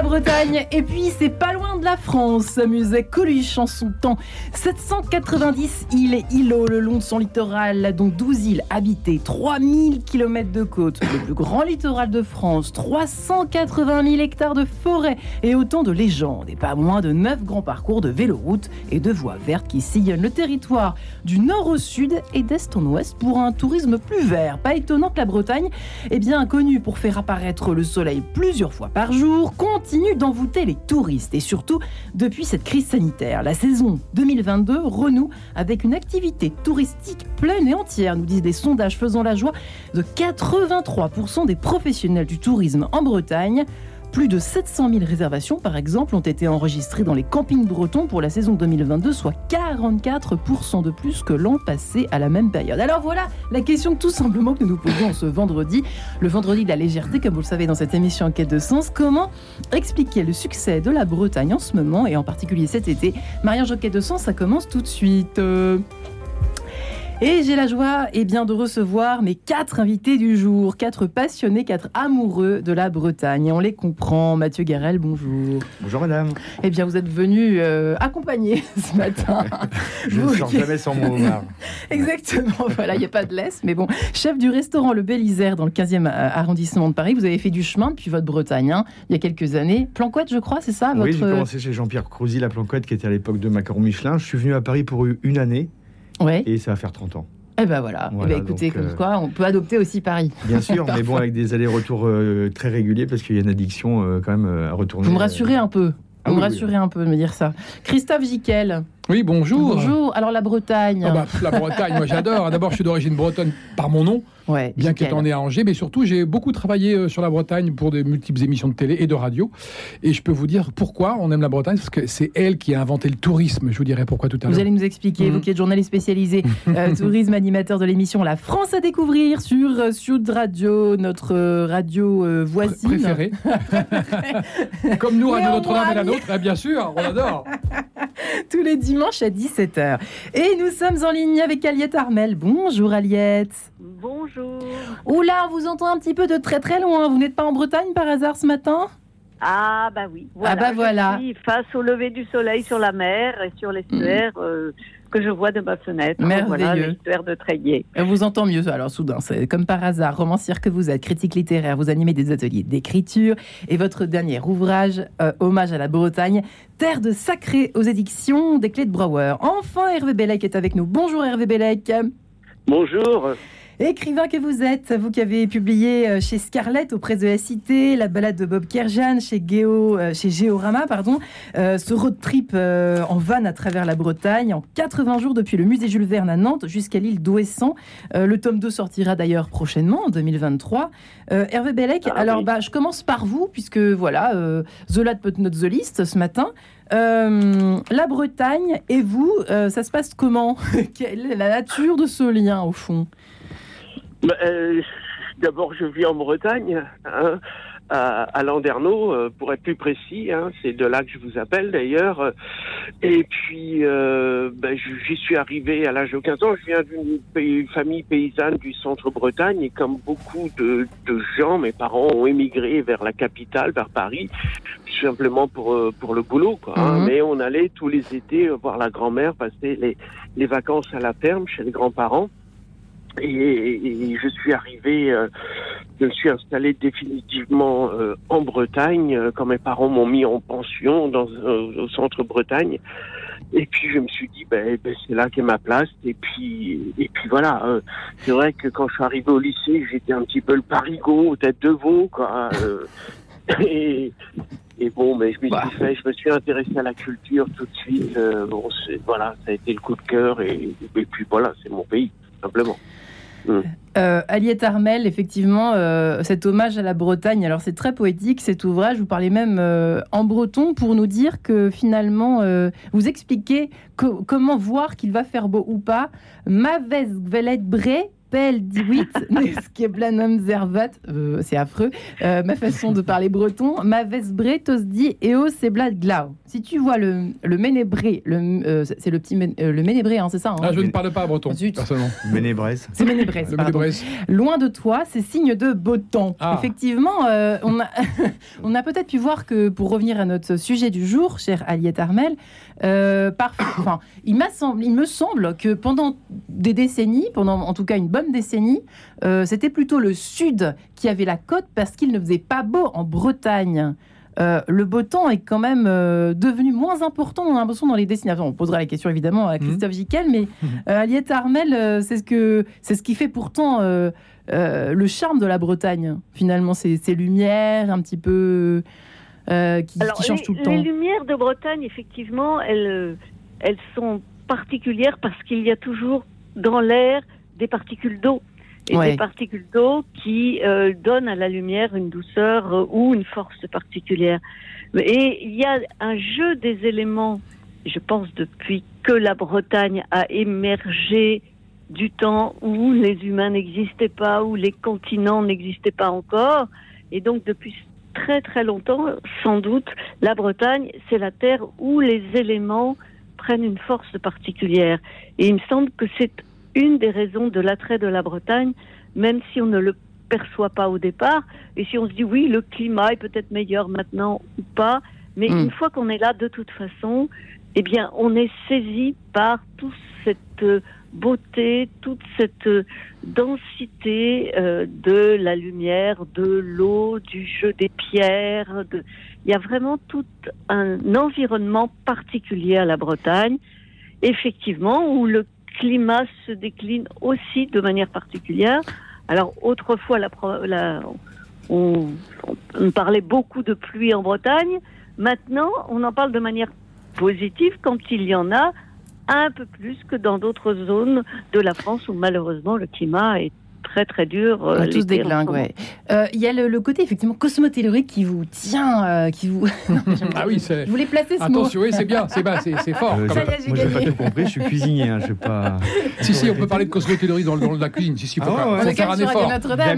La Bretagne, et puis c'est pas loin de la France, s'amusait Coluche en son temps. 790 îles et îlots le long de son littoral, dont 12 îles habitées, 3000 km de côte, le plus grand littoral de France, 380 000 hectares de forêt et autant de légendes, et pas moins de 9 grands parcours de véloroutes et de voies vertes qui sillonnent le territoire du nord au sud et d'est en ouest pour un tourisme plus vert. Pas étonnant que la Bretagne, est bien connue pour faire apparaître le soleil plusieurs fois par jour, continue d'envoûter les touristes et surtout depuis cette crise sanitaire. La saison 2022 renoue avec une activité touristique pleine et entière, nous disent des sondages faisant la joie de 83% des professionnels du tourisme en Bretagne. Plus de 700 000 réservations, par exemple, ont été enregistrées dans les campings bretons pour la saison 2022, soit 44% de plus que l'an passé à la même période. Alors voilà la question tout simplement que nous nous posons ce vendredi, le vendredi de la légèreté, comme vous le savez dans cette émission en quête de sens. Comment expliquer le succès de la Bretagne en ce moment et en particulier cet été? Marie-Ange Quête de sens, ça commence tout de suite. Euh, et j'ai la joie et eh bien, de recevoir mes quatre invités du jour, quatre passionnés, quatre amoureux de la Bretagne. Et on les comprend. Mathieu Garel, bonjour. Bonjour madame. Eh bien, vous êtes venu euh, accompagner ce matin. Je ne sors jamais sans mon homard. Exactement, voilà, il n'y a pas de laisse. Mais bon, chef du restaurant Le Bélisère dans le 15e arrondissement de Paris, vous avez fait du chemin depuis votre Bretagne, hein, il y a quelques années. Planquette, je crois, c'est ça Oui, j'ai commencé chez Jean-Pierre Crousy, la Planquette, qui était à l'époque de Macaron Michelin. Je suis venu à Paris pour une année. Ouais. Et ça va faire 30 ans. Eh ben voilà. Eh ben écoutez, comme euh, quoi, on peut adopter aussi Paris. Bien sûr, mais bon, avec des allers-retours euh, très réguliers parce qu'il y a une addiction euh, quand même à retourner. Vous me rassurez un peu. Vous me rassurez un peu de me dire ça. Christophe Jiquel. Oui, bonjour. Bonjour. Alors la Bretagne. Ah bah, la Bretagne, moi j'adore. D'abord, je suis d'origine bretonne par mon nom bien qu'étant né à Angers, mais surtout j'ai beaucoup travaillé euh, sur la Bretagne pour de multiples émissions de télé et de radio. Et je peux vous dire pourquoi on aime la Bretagne, parce que c'est elle qui a inventé le tourisme. Je vous dirai pourquoi tout à l'heure. Vous allez nous expliquer, vous mhm. qui êtes journaliste spécialisé, euh, tourisme, animateur de l'émission La France à découvrir sur euh, Sud Radio, notre radio voisine. Préférée. Comme nous, Radio Notre-Dame et la nôtre, eh, bien sûr, on adore. Tous les dimanches à 17h. Et nous sommes en ligne avec Aliette Armel. Bonjour Aliette. Bonjour. Oula, on vous entend un petit peu de très très loin. Vous n'êtes pas en Bretagne par hasard ce matin? Ah bah oui. ah bah voilà. face au lever du soleil sur la mer et sur l'estuaire. Mm. Euh, que je vois de ma fenêtre. Merveilleux. Voilà, l'estuaire de Treillier. On vous entend mieux alors soudain. C'est comme par hasard, romancière que vous êtes, critique littéraire, vous animez des ateliers d'écriture et votre dernier ouvrage, euh, Hommage à la Bretagne, Terre de sacré aux éditions des Clés de Brouwer. Enfin, Hervé Bellec est avec nous. Bonjour Hervé Bellec. Bonjour. Écrivain que vous êtes, vous qui avez publié euh, chez Scarlett, auprès de la Cité, la balade de Bob Kerjan chez, Géo, euh, chez Géorama, pardon, euh, ce road trip en van à travers la Bretagne en 80 jours depuis le musée Jules Verne à Nantes jusqu'à l'île d'Ouessant. le tome 2 sortira d'ailleurs prochainement, en 2023. Hervé Bellec, ah alors bah, je commence par vous, puisque voilà, The Lad Put Not The List ce matin. la Bretagne et vous, ça se passe comment? Quelle est la nature de ce lien au fond? Bah, euh, D'abord, je vis en Bretagne, hein, à, à Landerneau, euh, pour être plus précis. Hein, c'est de là que je vous appelle d'ailleurs. Et puis, euh, ben, j'y suis arrivé à l'âge de 15 ans. Je viens d'une famille paysanne du centre Bretagne et comme beaucoup de, de, gens, mes parents ont émigré vers la capitale, vers Paris, simplement pour euh, pour le boulot. Quoi, hein. Mhm. Mais on allait tous les étés voir la grand-mère passer les, les vacances à la ferme chez les grands-parents. Et, je suis arrivé, euh, je me suis installé définitivement euh, en Bretagne euh, quand mes parents m'ont mis en pension dans au centre Bretagne. Et puis je me suis dit, ben, ben c'est là qu'est ma place. Et puis, et puis voilà. c'est vrai que quand je suis arrivé au lycée, j'étais un petit peu le parigot, tête de veau, quoi. et, bon, mais je me, suis fait, je me suis intéressé à la culture tout de suite. bon, voilà, ça a été le coup de cœur. Et, et puis voilà, c'est mon pays, simplement. Mm. Euh, Aliette Armel, effectivement, euh, cet hommage à la Bretagne. Alors c'est très poétique cet ouvrage. Vous parlez même euh, en breton pour nous dire que finalement, vous expliquez comment voir qu'il va faire beau ou pas. Maves velet bre Pel Diwit, Neskeblanum Zervat, euh, c'est affreux, euh, ma façon de parler breton, ma vesbré tosdi eo seblat glau. Si tu vois le, le ménébré, le, euh, c'est le petit le ménébré, hein, c'est ça hein Ah, je ne parle pas breton, personnellement. Ménébrès. C'est ménébrès, Loin de toi, c'est signe de beau temps. Ah. Effectivement, on a, on a peut-être pu voir que, pour revenir à notre sujet du jour, cher Aliette Armel, enfin, il, il me semble que pendant des décennies, pendant en tout cas une bonne décennie, euh, c'était plutôt le sud qui avait la côte parce qu'il ne faisait pas beau en Bretagne. Euh, le beau temps est quand même euh, devenu moins important, on a l'impression, dans les destinations. On posera la question évidemment à Christophe mmh. mais. Aliette Armel, c'est ce, que, c'est ce qui fait pourtant le charme de la Bretagne, finalement, ces, ces lumières un petit peu qui, changent tout le temps. Les lumières de Bretagne, effectivement, elles, elles sont particulières parce qu'il y a toujours dans l'air des particules d'eau. Et des particules d'eau qui euh, donnent à la lumière une douceur euh, ou une force particulière. Et il y a un jeu des éléments, je pense depuis que la Bretagne a émergé du temps où les humains n'existaient pas, où les continents n'existaient pas encore. Et donc depuis très très longtemps, sans doute, la Bretagne, c'est la terre où les éléments prennent une force particulière. Et il me semble que c'est une des raisons de l'attrait de la Bretagne, même si on ne le perçoit pas au départ, et si on se dit oui, le climat est peut-être meilleur maintenant ou pas, mais hmm. une fois qu'on est là, de toute façon, eh bien, on est saisi par toute cette beauté, toute cette densité euh, de la lumière, de l'eau, du jeu des pierres. De... Il y a vraiment tout un environnement particulier à la Bretagne, effectivement, où le climat se décline aussi de manière particulière. Alors autrefois, on, on, parlait beaucoup de pluie en Bretagne. Maintenant, on en parle de manière positive quand il y en a un peu plus que dans d'autres zones de la France où malheureusement le climat est très très dur. Euh, tous des glingues, ouais. Euh, il y a le, côté effectivement cosmotellurique qui vous tient, euh, qui vous. ah oui, c'est. Je voulais placer ce Attention, oui, c'est bien, c'est c'est fort. Euh, moi, j'ai pas tout compris. Je suis cuisinier, hein, je pas. Si si, on peut parler de cosmotellurie dans, dans la cuisine. Si si, faut, ah, faut faire un effort.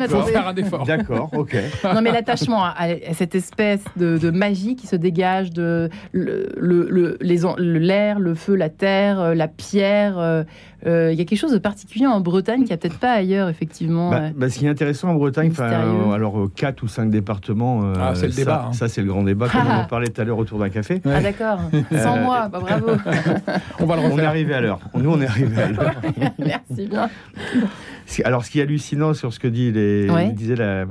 Faut faire un effort. D'accord, ok. Non, mais l'attachement à, cette espèce de, magie qui se dégage de l'air, le, feu, la terre, la pierre. Il y a quelque chose de particulier en Bretagne qui a peut-être pas ailleurs, effectivement. Bah, bah, ce qui est intéressant en Bretagne, euh, alors 4 euh, ou 5 départements, euh, ah, c'est le débat. Ça, c'est le grand débat, comme on en parlait tout à l'heure autour d'un café. Ah d'accord, sans moi, bah, bravo. on va le refaire. On est arrivé à l'heure. Nous, on est arrivé à l'heure. Merci bien. Alors, ce qui est hallucinant sur ce que dit les, disait la,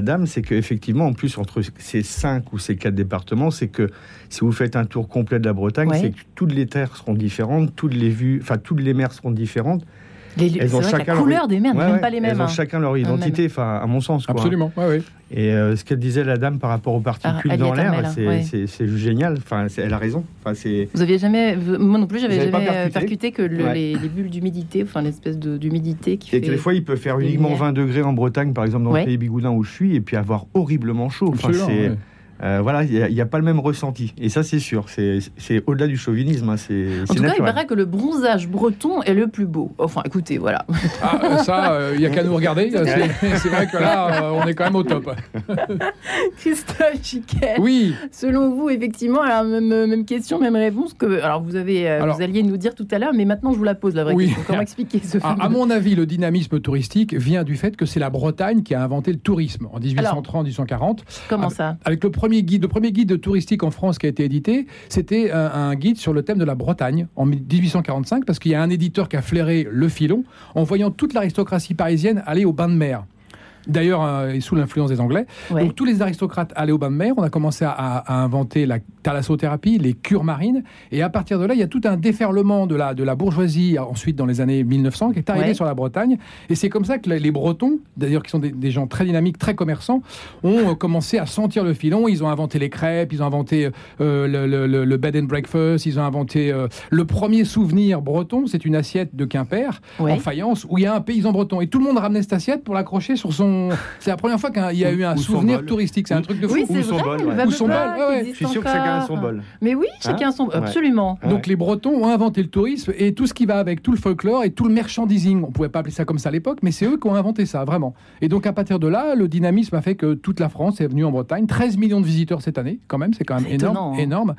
dame, c'est qu'effectivement, en plus, entre ces 5 ou ces 4 départements, c'est que si vous faites un tour complet de la Bretagne, c'est que toutes les terres seront différentes, toutes les vues, enfin, toutes les mers seront différentes elles ont chacun la couleur des mers même pas les mêmes. Elles ont hein. chacun leur identité, enfin, à mon sens. Quoi. Absolument, ouais, Et euh, ce qu'elle disait la dame par rapport aux particules dans l'air, c'est génial. Enfin, elle a raison. Enfin, Vous aviez jamais, moi non plus, j'avais jamais euh, percuté, que les, bulles d'humidité, enfin l'espèce d'humidité qui. Et fait... que des fois, il peut faire uniquement 20 degrés en Bretagne, par exemple dans le pays Bigoudin où je suis, et puis avoir horriblement chaud. Enfin, c'est euh, voilà, il n'y a, pas le même ressenti. Et ça, c'est sûr. C'est au-delà du chauvinisme. Hein, c'est en tout cas, il paraît que le bronzage breton est le plus beau. Enfin, écoutez, voilà. Ah, euh, ça, euh, il n'y a qu'à nous regarder. C'est vrai que là, on est quand même au top. Christophe Chiquet. Oui. Selon vous, effectivement, alors, même, question, même réponse que alors vous avez, vous alliez nous dire tout à l'heure, mais maintenant je vous la pose la vraie question. Comment expliquer ce à, à mon avis, le dynamisme touristique vient du fait que c'est la Bretagne qui a inventé le tourisme en 1830-1840. Comment ça? Avec le premier guide, le premier guide touristique en France qui a été édité, c'était un, guide sur le thème de la Bretagne en 1845, parce qu'il y a un éditeur qui a flairé le filon en voyant toute l'aristocratie parisienne aller au bain de mer d'ailleurs euh, sous l'influence des Anglais. Donc tous les aristocrates allaient au bain de mer. On a commencé à, inventer la thalassothérapie, les cures marines, et à partir de là, il y a tout un déferlement de la, de la bourgeoisie ensuite dans les années 1900 qui est arrivé sur la Bretagne. Et c'est comme ça que les Bretons, d'ailleurs qui sont des, gens très dynamiques, très commerçants, ont euh, commencé à sentir le filon. Ils ont inventé les crêpes, ils ont inventé euh, le, bed and breakfast, ils ont inventé le premier souvenir breton, c'est une assiette de Quimper en faïence où il y a un paysan breton et tout le monde ramenait cette assiette pour l'accrocher sur son c'est la première fois qu'il y a eu un souvenir touristique. C'est un truc de fou. Oui, c'est vrai. Ou son bol. Je suis sûr que chacun chacun son bol. Mais oui, chacun son hein absolument. Donc les Bretons ont inventé le tourisme et tout ce qui va avec tout le folklore et tout le merchandising. On pouvait pas appeler ça comme ça à l'époque, mais c'est eux qui ont inventé ça, vraiment. Et donc à partir de là, le dynamisme a fait que toute la France est venue en Bretagne. 13 millions de visiteurs cette année, quand même, c'est quand même énorme, hein. énorme.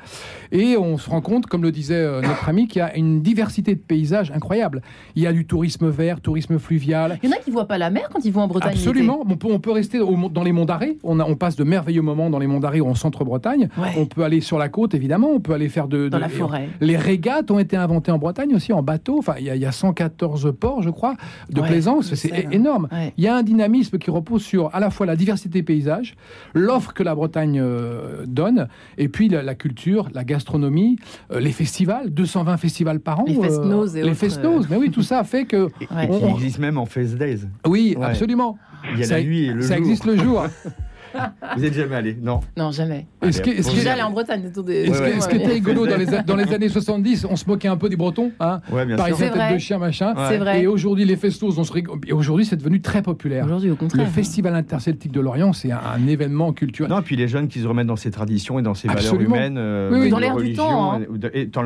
Et on se rend compte, comme le disait euh, notre ami, qu'il y a une diversité de paysages incroyable. Il y a du tourisme vert, tourisme fluvial. Il y en a qui voient pas la mer quand ils vont en Bretagne. Absolument. On peut, on peut rester dans les monts d'Arrée. On, on passe de merveilleux moments dans les monts d'Arrée ou en centre-Bretagne. On peut aller sur la côte, évidemment. On peut aller faire de. Dans la forêt. Les régates ont été inventées en Bretagne aussi, en bateau. Enfin, il y, a 114 ports, je crois, de plaisance. C'est énorme. Il y a un dynamisme qui repose sur à la fois la diversité des paysages, l'offre que la Bretagne euh, donne, et puis la, culture, la gastronomie, euh, les festivals, 220 festivals par an. Les fest Les fest mais oui, tout ça fait que. On, existe même en Fest Days. Oui, absolument. Il y a la nuit et le jour. Ça existe le jour. Vous n'êtes jamais allé Non. Non, jamais. Est-ce que, est-ce que, allé en Bretagne Est-ce qui était rigolo dans les, dans les années 70, on se moquait un peu des Bretons, hein ouais, bien Par sûr. tête de chien, machin. C'est vrai. Et aujourd'hui, les festos, on se Et aujourd'hui, c'est devenu très populaire. Aujourd'hui, au contraire. Le Festival interceltique de Lorient, c'est un, événement culturel. Non, puis les jeunes qui se remettent dans ces traditions et dans ces valeurs humaines. Euh, oui, dans l'air du temps. Hein.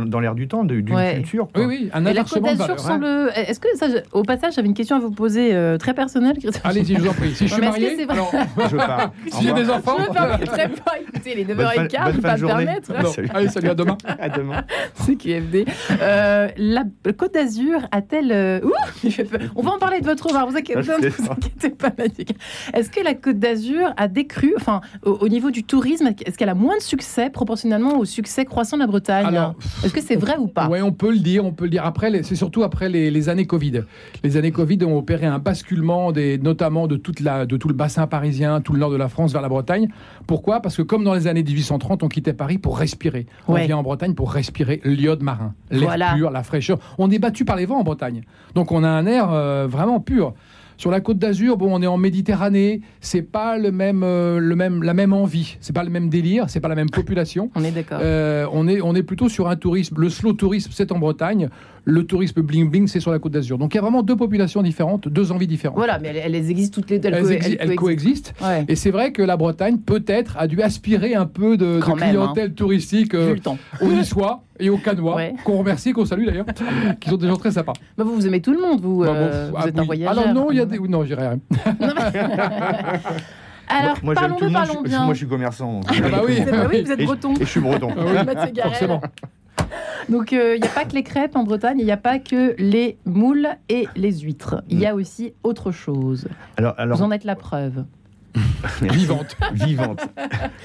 dans, l'air du temps, d'une culture. Oui, oui, un inversement de valeurs. Semble... Est-ce que ça, au passage, j'avais une question à vous poser euh, très personnelle. Allez-y, je vous en prie. Si je suis marié, je pars. Si j'ai des enfants permettrai pas. Écoutez, les 9h15, je ne pas me permettre. Allez, salut, à demain. à demain. C'est QFD. Euh, la Côte d'Azur a-t-elle. Euh... Ouh, On va en parler de votre homard, vous inquiétez, vous inquiétez pas, Magic. Est-ce que la Côte d'Azur a décru, enfin, au, niveau du tourisme, est-ce qu'elle a moins de succès proportionnellement au succès croissant de la Bretagne? Est-ce que c'est vrai ou pas? Oui, on peut le dire, on peut le dire. Après, c'est surtout après les, les, années Covid. Les années Covid ont opéré un basculement, des, notamment de, toute la, de tout le bassin parisien, tout le nord de la France vers la Bretagne. Pourquoi? Parce que comme dans les années 1830, on quittait Paris pour respirer. On vient en Bretagne pour respirer l'iode marin, l'air pur, la fraîcheur. On est battu par les vents en Bretagne. Donc on a un air euh, vraiment pur. Sur la Côte d'Azur, bon, on est en Méditerranée, c'est pas le même, euh, le même, la même envie, c'est pas le même délire, c'est pas la même population. On est d'accord. Euh, on est, on est plutôt sur un tourisme. Le slow tourisme, c'est en Bretagne. Le tourisme bling bling, c'est sur la Côte d'Azur. Donc il y a vraiment deux populations différentes, deux envies différentes. Voilà, mais elles, existent toutes les deux. Elles, coexistent. Et c'est vrai que la Bretagne peut-être a dû aspirer un peu de, hein. clientèle touristique euh, au Niçois et au Canois, qu'on remercie, qu'on salue d'ailleurs, qui sont des gens très sympas. Bah vous, vous aimez tout le monde, vous. Bah, euh, vous, êtes un voyageur. Alors non, il y a des. Non, j'irai rien. Alors, moi, parlons de, parlons bien. Moi, je suis commerçant. Ah bah oui, bah oui vous êtes breton. Et, je suis breton. Ah oui, forcément. Donc il euh, n'y a pas que les crêpes en Bretagne, il n'y a pas que les moules et les huîtres. Il y a mm. aussi autre chose. Alors, alors... Vous en êtes la preuve. Vivante. Vivante.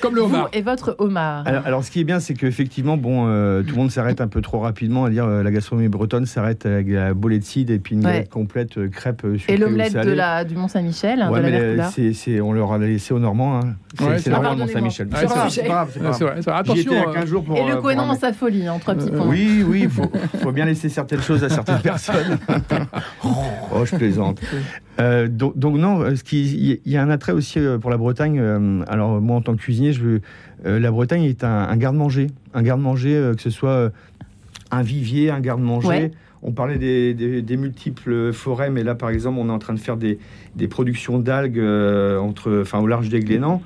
Comme le homard. et votre homard. Alors, ce qui est bien, c'est qu'effectivement, bon, euh, tout le monde s'arrête un peu trop rapidement à dire euh, la gastronomie bretonne s'arrête avec la bolée de cidre et puis une galette complète euh, crêpe sucrée Et l'omelette de, la, du Mont-Saint-Michel, ouais, mais c'est, on leur a laissé aux Normands. Hein. C'est, normal le Mont-Saint-Michel. c'est pas grave. Attention. et le Cohen dans sa folie, en trois petits points. Oui, oui, il faut, faut, bien laisser certaines choses à certaines personnes. oh, je plaisante. Donc, donc, non, il y a un attrait aussi pour la Bretagne, euh, alors moi en tant que cuisinier, je veux, euh, la Bretagne est un, garde-manger, un garde-manger euh, que ce soit un vivier, un garde-manger. On parlait des, multiples forêts, mais là, par exemple, on est en train de faire des, productions d'algues entre, enfin, au large des Glénans.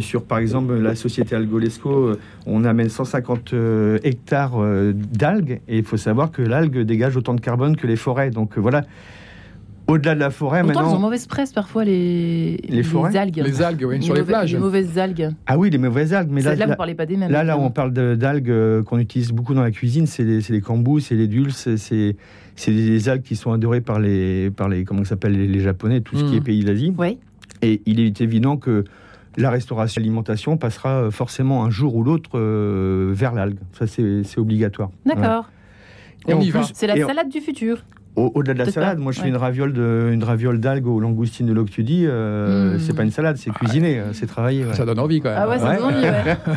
sur, par exemple, la société Algolesco, on amène 150 hectares d'algues, et il faut savoir que l'algue dégage autant de carbone que les forêts. Donc voilà, au-delà de la forêt, maintenant. Ils ont mauvaise presse parfois, les, les, forêts algues. Les algues, oui, sur les plages. Les mauvaises algues. Ah oui, les mauvaises algues. Mais là, là, vous ne parlez pas des mêmes. Là, là, on parle d'algues euh, qu'on utilise beaucoup dans la cuisine. C'est les, les cambous, c'est les dulces, c'est des algues qui sont adorées par les, par les comment s'appelle les, Japonais, tout ce qui est mmh. pays d'Asie. Oui. Et il est évident que la restauration, l'alimentation passera euh, forcément un jour ou l'autre euh, vers l'algue. Ça, c'est obligatoire. D'accord. On y va. C'est la salade du futur. Au-delà de la salade, moi je fais une raviole de, une raviole d'algues aux langoustines de l'Octudie. Euh, hmm. C'est pas une salade, c'est cuisiné, euh, c'est travaillé. Ça donne envie quand même. Ah ouais, ça donne envie.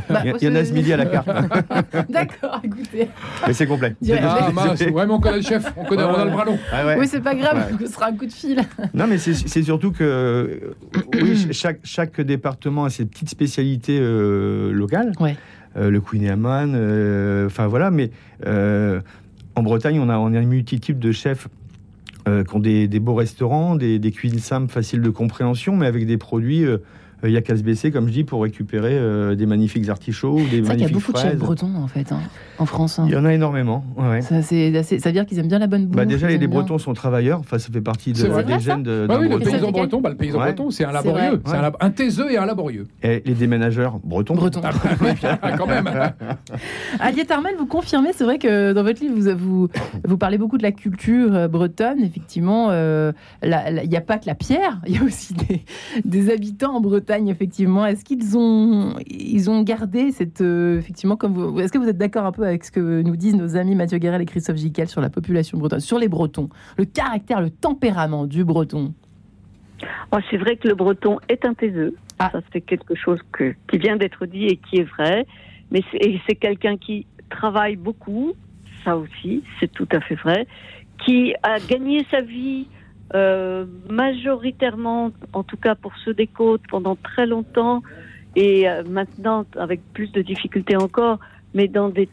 Bah, il y, en a ce midi à la carte. D'accord, écoutez. Mais c'est complet. Ah mince, ouais, mais on connaît le chef, on connaît, on a le bras long. Ah, oui, c'est pas grave, ce sera un coup de fil. Non, mais c'est surtout que oui, chaque, chaque département a ses petites spécialités euh, locales. Ouais. le Queen Amman, enfin voilà, mais en Bretagne, on a, on a une multitude de chefs euh, qui ont des, beaux restaurants, des, cuisines simples, faciles de compréhension, mais avec des produits euh, il n'y a qu'à se baisser, comme je dis, pour récupérer des magnifiques artichauts ou des magnifiques fraises. Il y a beaucoup de chefs bretons en fait, hein, en France. Hein. Il y en a énormément. Ouais. Ça, ça veut dire qu'ils aiment bien la bonne bouffe. Bah déjà, les, Bretons sont travailleurs. Enfin, ça fait partie de, des gènes de. Bah oui, le paysan breton, bah, le paysan breton, c'est un laborieux, c'est un, un, taiseux et un laborieux. Et les déménageurs bretons. Bretons. Ah, quand même. Aliette Armel, vous confirmez, c'est vrai que dans votre livre, vous, vous, vous parlez beaucoup de la culture euh, bretonne. Effectivement, euh, il n'y a pas que la pierre, il y a aussi des, des, habitants en Bretagne, effectivement. Est-ce qu'ils ont, ils ont gardé cette. Euh, effectivement, comme vous. Est-ce que vous êtes d'accord un peu avec ce que nous disent nos amis Mathieu Guérel et Christophe Giquel sur la population bretonne, sur les Bretons, le caractère, le tempérament du Breton? Oh, C'est vrai que le Breton est un taiseux. Ah. Ça, c'est quelque chose que, qui vient d'être dit et qui est vrai. Mais c'est quelqu'un qui travaille beaucoup, ça aussi, c'est tout à fait vrai, qui a gagné sa vie euh, majoritairement, en tout cas pour ceux des côtes, pendant très longtemps, et euh, maintenant avec plus de difficultés encore, mais dans, des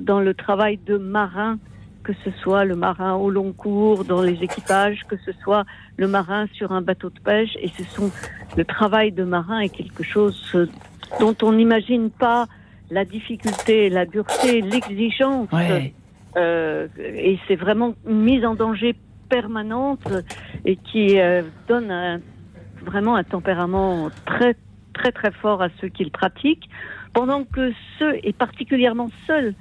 dans le travail de marin, que ce soit le marin au long cours, dans les équipages, que ce soit le marin sur un bateau de pêche. Et ce sont le travail de marin est quelque chose dont on n'imagine pas la difficulté, la dureté, l'exigence. Euh, et c'est vraiment une mise en danger permanente et qui euh, donne vraiment un tempérament très très très fort à ceux qui le pratiquent pendant que ceux, et particulièrement seuls,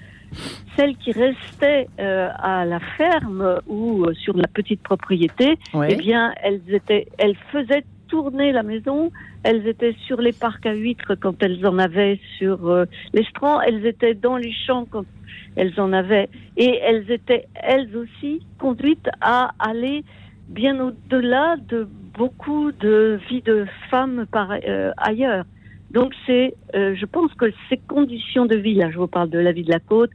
celles qui restaient euh, à la ferme ou euh, sur la petite propriété, eh bien, elles étaient, elles faisaient tourner la maison. Elles étaient sur les parcs à huîtres quand elles en avaient sur euh, les strands. Elles étaient dans les champs quand elles en avaient. Et elles étaient, elles aussi, conduites à aller bien au-delà de beaucoup de vies de femmes par, ailleurs. Donc c'est, euh, je pense que ces conditions de vie, là je vous parle de la vie de la côte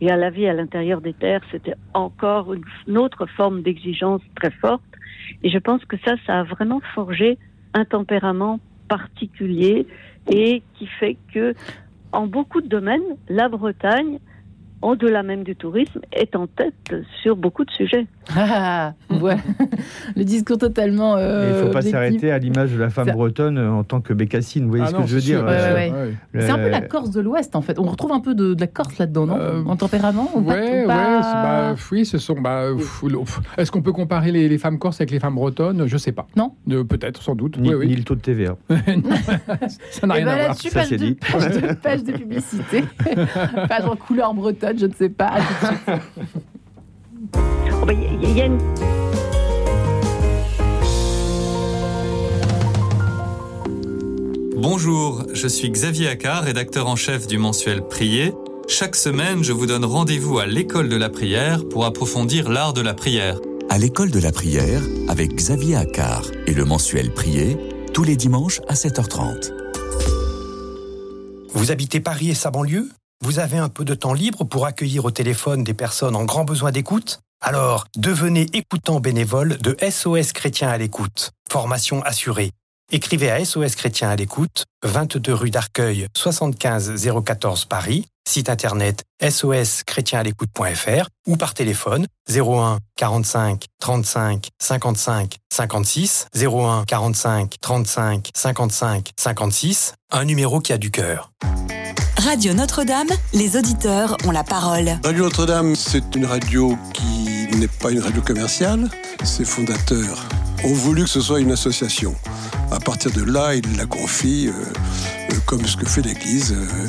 et à la vie à l'intérieur des terres, c'était encore une, autre forme d'exigence très forte. Et je pense que ça, ça a vraiment forgé un tempérament particulier et qui fait que, en beaucoup de domaines, la Bretagne au-delà même du tourisme, est en tête sur beaucoup de sujets. Ah, ouais. le discours totalement. Euh, il ne faut pas s'arrêter à l'image de la femme bretonne en tant que bécassine. Vous voyez ah ce que je veux dire euh, C'est un peu la Corse de l'Ouest, en fait. On retrouve un peu de, la Corse là-dedans, non euh, En tempérament ou ouais, bah, Oui, ce sont. Bah, Est-ce qu'on peut comparer les, femmes corses avec les femmes bretonnes? Je ne sais pas. Non Peut-être, sans doute. Ni, le taux de TVA. ça n'a rien ben à voir. Ça, c'est dit. Page de, page de publicité. page en couleur bretonne je ne sais pas. Oh, bah, Bonjour, je suis Xavier Accard, rédacteur en chef du mensuel Prier. Chaque semaine, je vous donne rendez-vous à l'école de la prière pour approfondir l'art de la prière. À l'école de la prière, avec Xavier Accard et le mensuel Prier, tous les dimanches à 7h30. Vous habitez Paris et sa banlieue? Vous avez un peu de temps libre pour accueillir au téléphone des personnes en grand besoin d'écoute? Alors, devenez écoutant bénévole de SOS Chrétien à l'écoute. Formation assurée. Écrivez à SOS Chrétien à l'écoute, 22 rue d'Arcueil, 75 014 Paris, site internet soschrétienàlécoute.fr ou par téléphone 01 45 35 55 56 01 45 35 55 56, un numéro qui a du cœur. Radio Notre-Dame, les auditeurs ont la parole. Radio Notre-Dame, c'est une radio qui n'est pas une radio commerciale. Ses fondateurs ont voulu que ce soit une association. À partir de là, ils la confient, euh, euh, comme ce que fait l'Église, euh,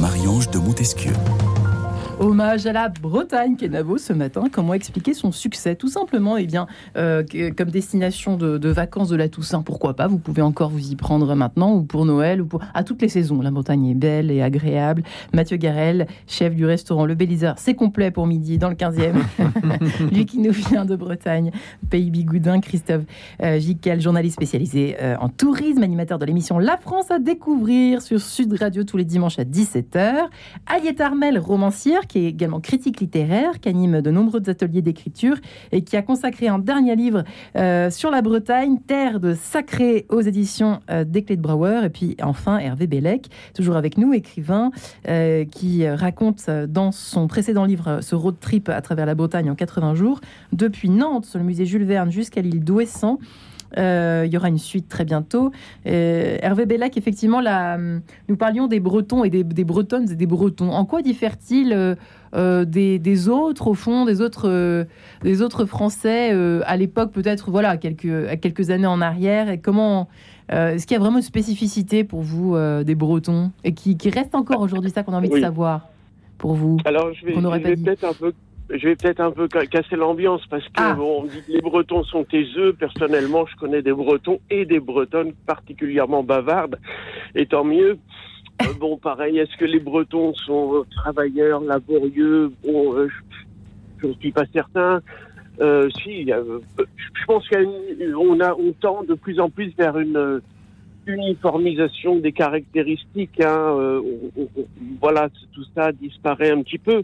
Marie-Ange de Montesquieu. Hommage à la Bretagne, Kenavo, ce matin. Comment expliquer son succès Tout simplement, eh bien, euh, comme destination de, vacances de la Toussaint, pourquoi pas Vous pouvez encore vous y prendre maintenant, ou pour Noël, ou pour à toutes les saisons. La Bretagne est belle et agréable. Mathieu Garel, chef du restaurant Le Bélisard, c'est complet pour midi dans le 15e. Lui qui nous vient de Bretagne, pays bigoudin, Christophe euh, journaliste spécialisé euh, en tourisme, animateur de l'émission La France à découvrir sur Sud Radio tous les dimanches à 17h. Aliette Armel, romancière, qui est également critique littéraire, qui anime de nombreux ateliers d'écriture et qui a consacré un dernier livre euh, sur la Bretagne, Terre de Sacré, aux éditions euh, des Clés de Brouwer. Et puis enfin Hervé Bellec, toujours avec nous, écrivain, euh, qui raconte dans son précédent livre ce road trip à travers la Bretagne en 80 jours, depuis Nantes, sur le musée Jules Verne, jusqu'à l'île d'Ouessant. Euh, il y aura une suite très bientôt. Euh, Hervé Bellac, effectivement, là, nous parlions des Bretons et des, Bretonnes et des Bretons. En quoi diffèrent-ils euh, des, autres, au fond, des autres, des autres Français à l'époque, peut-être, voilà, quelques, quelques années en arrière? Et comment est-ce qu'il y a vraiment une spécificité pour vous des Bretons? Et qui, reste encore aujourd'hui ça qu'on a envie de savoir pour vous Alors, je vais, peut-être un peu je vais peut-être un peu casser l'ambiance parce que ah. on dit que les Bretons sont taiseux. Personnellement, je connais des Bretons et des Bretonnes particulièrement bavardes, et tant mieux. Euh, bon, pareil, est-ce que les Bretons sont euh, travailleurs, laborieux? Bon, euh, je ne suis pas certain. si, je pense qu'on a, on tend de plus en plus vers une uniformisation des caractéristiques. Hein, voilà, tout ça disparaît un petit peu.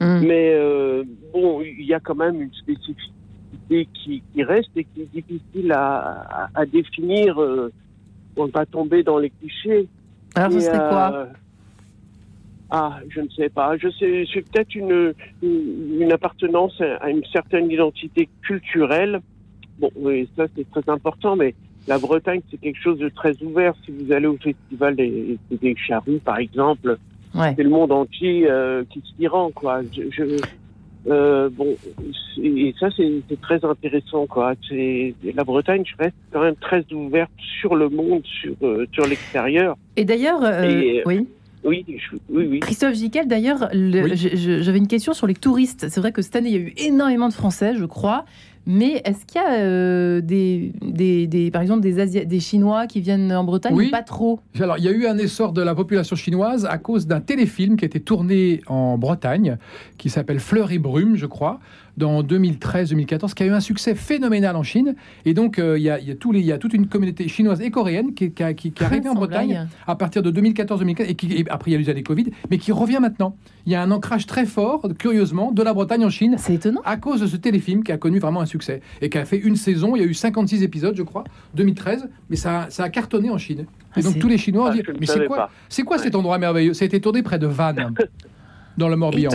Mm. Mais euh, bon, il y a quand même une spécificité qui, qui reste et qui est difficile à, à, définir. Euh, on va tomber dans les clichés. Alors, ce serait quoi euh, Ah, je ne sais pas. Je sais, c'est peut-être une, une, appartenance à une certaine identité culturelle. Bon, oui, ça c'est très important, mais la Bretagne c'est quelque chose de très ouvert. Si vous allez au festival des, des Charrues, par exemple, c'est le monde entier euh, qui s'y rend, quoi. Je, euh, bon, et ça c'est très intéressant, quoi. C'est la Bretagne, je reste quand même très ouverte sur le monde, sur euh, sur l'extérieur. Et d'ailleurs, oui. Oui, oui, oui. Christophe Jiquel, d'ailleurs, j'avais une question sur les touristes. C'est vrai que cette année, il y a eu énormément de Français, je crois. Mais est-ce qu'il y a euh, des, des, par exemple des, des Chinois qui viennent en Bretagne oui. Pas trop? Alors, il y a eu un essor de la population chinoise à cause d'un téléfilm qui a été tourné en Bretagne, qui s'appelle Fleurs et Brume, je crois, dans 2013-2014, qui a eu un succès phénoménal en Chine. Et donc, euh, il y, a, y, a tous les, y a toute une communauté chinoise et coréenne qui, qui, qui, qui est arrivée en Bretagne à partir de 2014-2015, et, qui, après il y a eu des Covid, mais qui revient maintenant. Il y a un ancrage très fort, curieusement, de la Bretagne en Chine. C'est étonnant. À cause de ce téléfilm qui a connu vraiment un succès et qui a fait une saison. Il y a eu 56 épisodes, je crois, 2013, mais ça, ça a cartonné en Chine. Et ah, donc tous les Chinois ah, disent Mais c'est quoi, c'est quoi cet endroit merveilleux? Ça a été tourné près de Vannes. dans le Morbihan.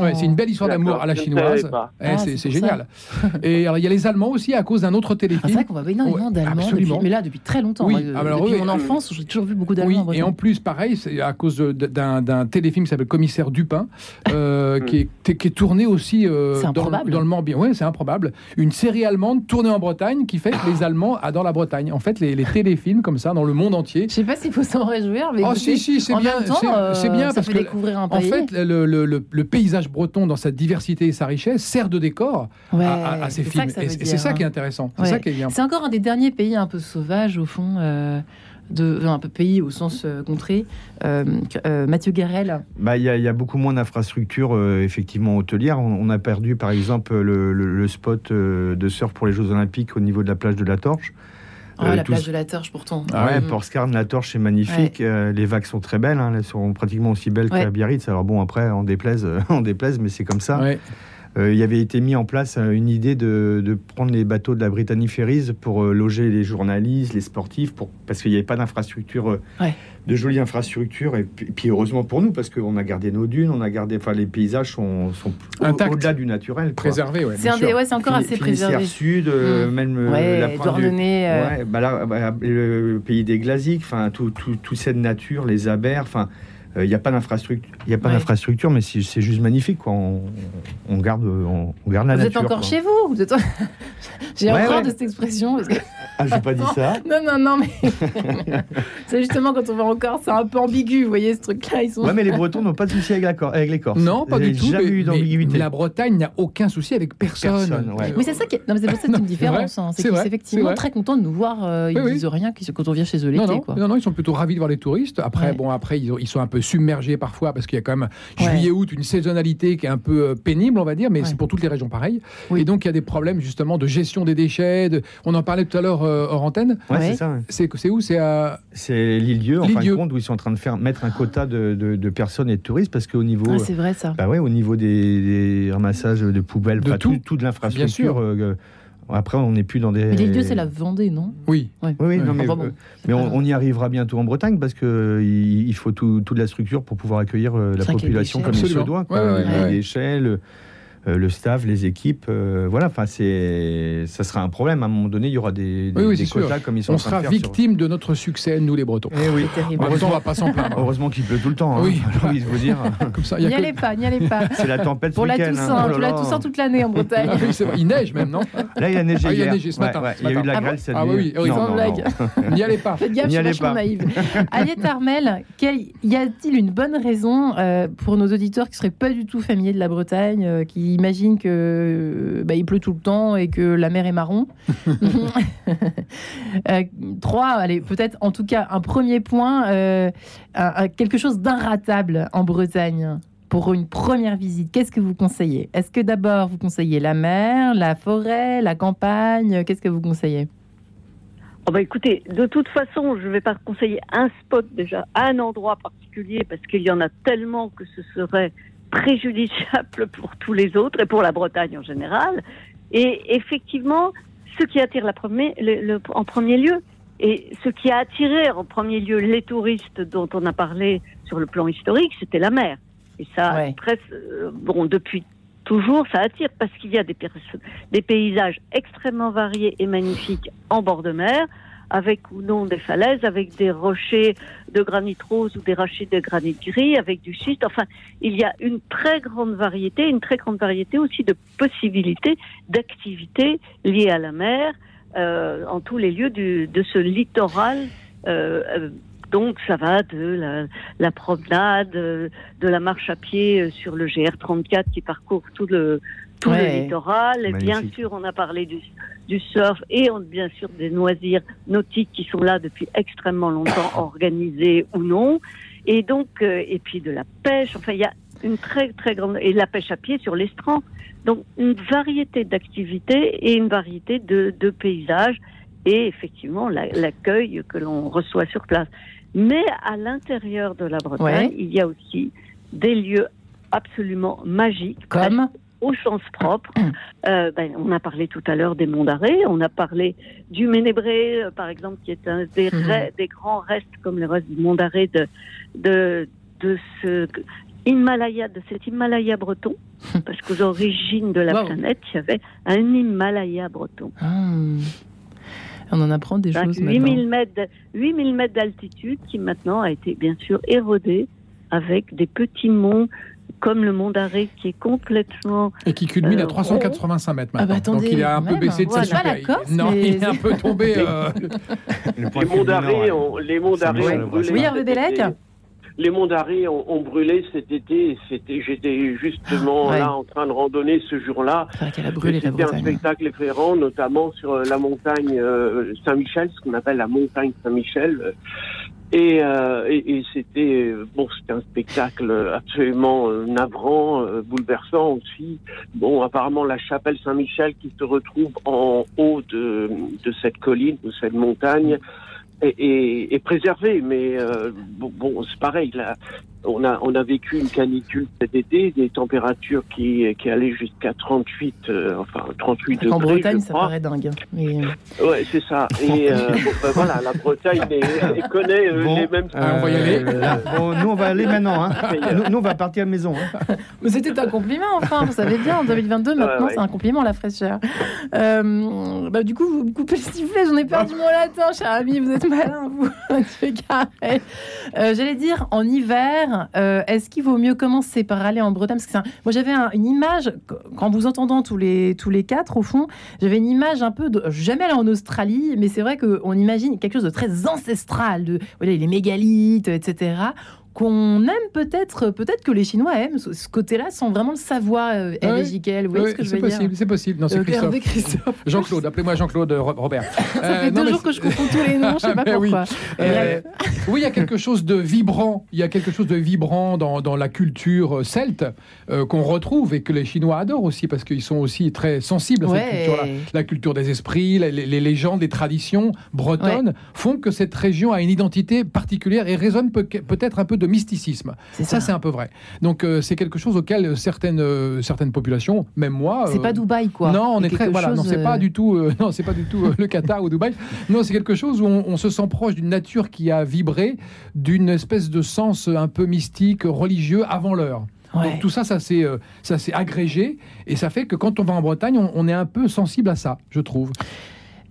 Ouais, c'est une belle histoire d'amour à la chinoise. Eh, ah, c'est génial. Et il y a les Allemands aussi à cause d'un autre téléfilm. c'est vrai qu'on voit énormément d'Allemands, mais là depuis très longtemps. Oui. Ah, depuis mon enfance, j'ai toujours vu beaucoup d'Allemands. Oui, et en plus, pareil, c'est à cause d'un téléfilm qui s'appelle Commissaire Dupin, euh, qui, est, qui, est, tourné aussi euh, dans, dans, le Morbihan. Oui, c'est improbable. Une série allemande tournée en Bretagne qui fait que les Allemands adorent la Bretagne. En fait, les, téléfilms comme ça dans le monde entier. Je sais pas s'il faut s'en réjouir, mais oh, si, si, c'est bien. C'est bien euh, parce que découvrir un pays. En fait, le, le, paysage breton, dans sa diversité et sa richesse, sert de décor à, ces films. Et c'est ça qui est intéressant. C'est encore un des derniers pays un peu sauvages, au fond. Euh, de, un peu pays au sens euh, contré. Euh, Mathieu Guérel bah, Il y, a beaucoup moins d'infrastructures effectivement hôtelières. On, a perdu par exemple le, spot de surf pour les Jeux Olympiques au niveau de la plage de la Torche. Ah, la plage de la Torche, pourtant. Ah ouais, mm. la Torche, c'est magnifique. Euh, les vagues sont très belles. Hein. Elles sont pratiquement aussi belles qu'à Biarritz. Alors bon, après, on déplaise, on déplaise mais c'est comme ça. Il y avait été mis en place euh, une idée de, de, prendre les bateaux de la Brittany Ferries pour loger les journalistes, les sportifs, pour, parce qu'il n'y avait pas d'infrastructure de jolies infrastructures. Et puis, heureusement pour nous, parce qu'on a gardé nos dunes, on a gardé, enfin les paysages sont, sont au-delà du naturel, préservés. Ouais, c'est encore assez préservé. sud, euh, mmh. même euh, la pointe ouais, bah là, bah, le pays des Glasiques, enfin tout, tout, toute cette nature, les abers, enfin il euh, n'y a pas d'infrastructure, il y a pas d'infrastructure, mais c'est juste magnifique. Quoi. On, on, garde, on, garde la vous nature. Vous êtes encore chez vous, vous êtes... J'ai horreur de cette expression. Parce que... Ah, j'ai pas dit ça. non, non, non, mais c'est justement quand on va en Corse, c'est un peu ambigu, vous voyez, ce truc-là. Ils sont... Ouais, mais les Bretons n'ont pas de souci avec, la avec les Corses. Non, pas du tout. jamais eu d'ambiguïté. La Bretagne n'a aucun souci avec personne. personne ouais. Mais c'est ça qui est... Non, c'est pour ça que c'est une différence. Hein. C'est qu'ils sont effectivement très contents de nous voir. Euh, ils ne disent rien quand on vient chez eux l'été. Non, non, non, ils sont plutôt ravis de voir les touristes. Après, bon, après, ils, sont un peu submergés parfois parce qu'il y a quand même juillet-août une saisonnalité qui est un peu euh, pénible, on va dire, mais c'est pour toutes les régions pareil. Et donc, il y a des problèmes justement de gestion des déchets. On en parlait tout à l'heure euh, hors antenne. c'est ça. C'est où? C'est à. C'est l'île-dieu, en fin de compte, où ils sont en train de faire mettre un quota de, personnes et de touristes parce qu'au niveau. Ah, c'est vrai ça. Bah ouais, au niveau des, ramassages de poubelles, de tout, toute l'infrastructure. Euh, après, on n'est plus dans des. Mais l'île-dieu, c'est la Vendée, non? Oui. Oui, oui, non, mais, mais on, y arrivera bientôt en Bretagne parce qu'il il faut toute la structure pour pouvoir accueillir la population comme il se doit. Les échelles euh, le staff, les équipes. Euh, voilà, enfin, c'est, ça sera un problème. À un moment donné, il y aura des, des, quotas comme ils sont On en train sera victime de notre succès, nous les Bretons. Eh oui. Heureusement, on va pas s'en plaindre. Heureusement qu'il pleut tout le temps. Hein. Oui, oui vous dire. Comme ça, n'y allez pas, n'y allez pas. C'est la tempête pour la Toussaint, hein. oh la Toussaint toute l'année en Bretagne. Ah, oui, il neige même, non Là, il a neigé ah, hier. Il a neigé ce matin. il y a eu de la grêle cette nuit. Ah oui, sans blague. N'y allez pas. Faites gaffe, je suis vachement naïve. Aliette Armel, y a-t-il une bonne raison euh, pour nos auditeurs qui seraient pas du tout familiers de la Bretagne, euh, qui imaginent que bah, il pleut tout le temps et que la mer est marron. Euh, trois, allez, peut-être en tout cas un premier point, euh, quelque chose d'inratable en Bretagne pour une première visite. Qu'est-ce que vous conseillez? Est-ce que d'abord vous conseillez la mer, la forêt, la campagne? Qu'est-ce que vous conseillez? Oh bah écoutez, de toute façon, je ne vais pas conseiller un spot déjà, un endroit particulier, parce qu'il y en a tellement que ce serait préjudiciable pour tous les autres et pour la Bretagne en général. Et effectivement, ce qui attire la premier, le, en premier lieu, et ce qui a attiré en premier lieu les touristes dont on a parlé sur le plan historique, c'était la mer. Et ça, presque, euh, bon, depuis toujours, ça attire parce qu'il y a des, des paysages extrêmement variés et magnifiques en bord de mer avec ou non des falaises, avec des rochers de granit rose ou des rochers de granit gris, avec du schiste. Enfin, il y a une très grande variété, une très grande variété aussi de possibilités d'activités liées à la mer euh, en tous les lieux du, de ce littoral. Euh, euh donc ça va de la, la promenade, de la marche à pied sur le GR34 qui parcourt tout le, tout le littoral. Et bien sûr, on a parlé du, du surf et on, bien sûr des loisirs nautiques qui sont là depuis extrêmement longtemps, organisés ou non. Et donc, euh, et puis de la pêche. Enfin, il y a une très très grande et la pêche à pied sur l'estran. Donc une variété d'activités et une variété de, de paysages et effectivement l'accueil que l'on reçoit sur place. Mais à l'intérieur de la Bretagne, il y a aussi des lieux absolument magiques. Comme au sens propre. Euh, ben, on a parlé tout à l'heure des monts d'arrêt, on a parlé du Ménébré, euh, par exemple, qui est un des, mhm. des grands restes, comme les restes du mont d'arrêt, de, de, de ce Himalaya, de cet Himalaya breton, parce qu'aux origines de la planète, il y avait un Himalaya breton. Ah. On en apprend des choses 8000 mètres, 8000 mètres d'altitude qui maintenant a été bien sûr érodé avec des petits monts comme le Mont d'Arrêt qui est complètement. Et qui culmine à 385 euh, mètres maintenant. Ah bah Donc il a un peu baissé de sa super. non, il est un peu tombé. Euh... les monts d'Arrêt, les monts d'Arrêt ont brûlé. Oui, Hervé Bellec les monts d'Arrêt ont, brûlé cet été. C'était, j'étais justement là en train de randonner ce jour-là. C'était un spectacle effrayant, notamment sur euh, la montagne euh, Saint-Michel, ce qu'on appelle la montagne Saint-Michel. Euh, et, et, c'était bon, c'était un spectacle absolument euh, navrant, euh, bouleversant aussi. Bon, apparemment la chapelle Saint-Michel qui se retrouve en haut de, de cette colline, de cette montagne, est, est, préservée. Mais bon, bon c'est pareil. Là, on a, on a vécu une canicule cet été, des températures qui, qui allaient jusqu'à 38, euh, enfin 38 degrés. En Bretagne, ça paraît dingue. Hein, mais... Euh, ouais, c'est ça. Et euh, ben voilà, la Bretagne elle, connaît les mêmes. on va y aller. bon, nous, on va aller maintenant. Hein. Nous, on va partir à la maison. Hein. Mais c'était un compliment, enfin, vous savez bien, en 2022, maintenant, c'est un compliment, la fraîcheur. bah, du coup, vous me coupez le sifflet, j'en ai perdu mon latin, cher ami, vous êtes malin, vous. J'allais dire, en hiver, mer, est-ce qu'il vaut mieux commencer par aller en Bretagne? Parce que moi, j'avais une image, quand vous entendant tous les, tous les quatre, au fond, j'avais une image un peu de. Jamais allé en Australie, mais c'est vrai qu'on imagine quelque chose de très ancestral, de voilà, les mégalithes, etc qu'on aime peut-être, peut-être que les Chinois aiment ce côté-là sans vraiment le savoir, euh, Vous voyez ce que je veux possible, dire C'est possible, Non, c'est euh, Christophe. Jean-Claude, appelez-moi Jean-Claude euh, Robert. Ça fait deux jours que je confonds tous les noms, je sais pas pourquoi. Oui. il y a quelque chose de vibrant. Il y a quelque chose de vibrant dans, dans la culture celte qu'on retrouve et que les Chinois adorent aussi parce qu'ils sont aussi très sensibles à cette culture-là. La culture des esprits, les, légendes, les traditions bretonnes font que cette région a une identité particulière et résonne peut-être un peu de mysticisme. Ça, c'est un peu vrai. Donc, euh, c'est quelque chose auquel certaines, euh, certaines populations, même moi. C'est pas euh, Dubaï, quoi. Non, on est très. Voilà, non, c'est pas du tout, non, c'est pas du tout le Qatar ou Dubaï. Non, c'est quelque chose où on, se sent proche d'une nature qui a vibré, d'une espèce de sens un peu mystique, religieux avant l'heure. Donc tout ça, ça s'est, ça s'est agrégé et ça fait que quand on va en Bretagne, on, est un peu sensible à ça, je trouve.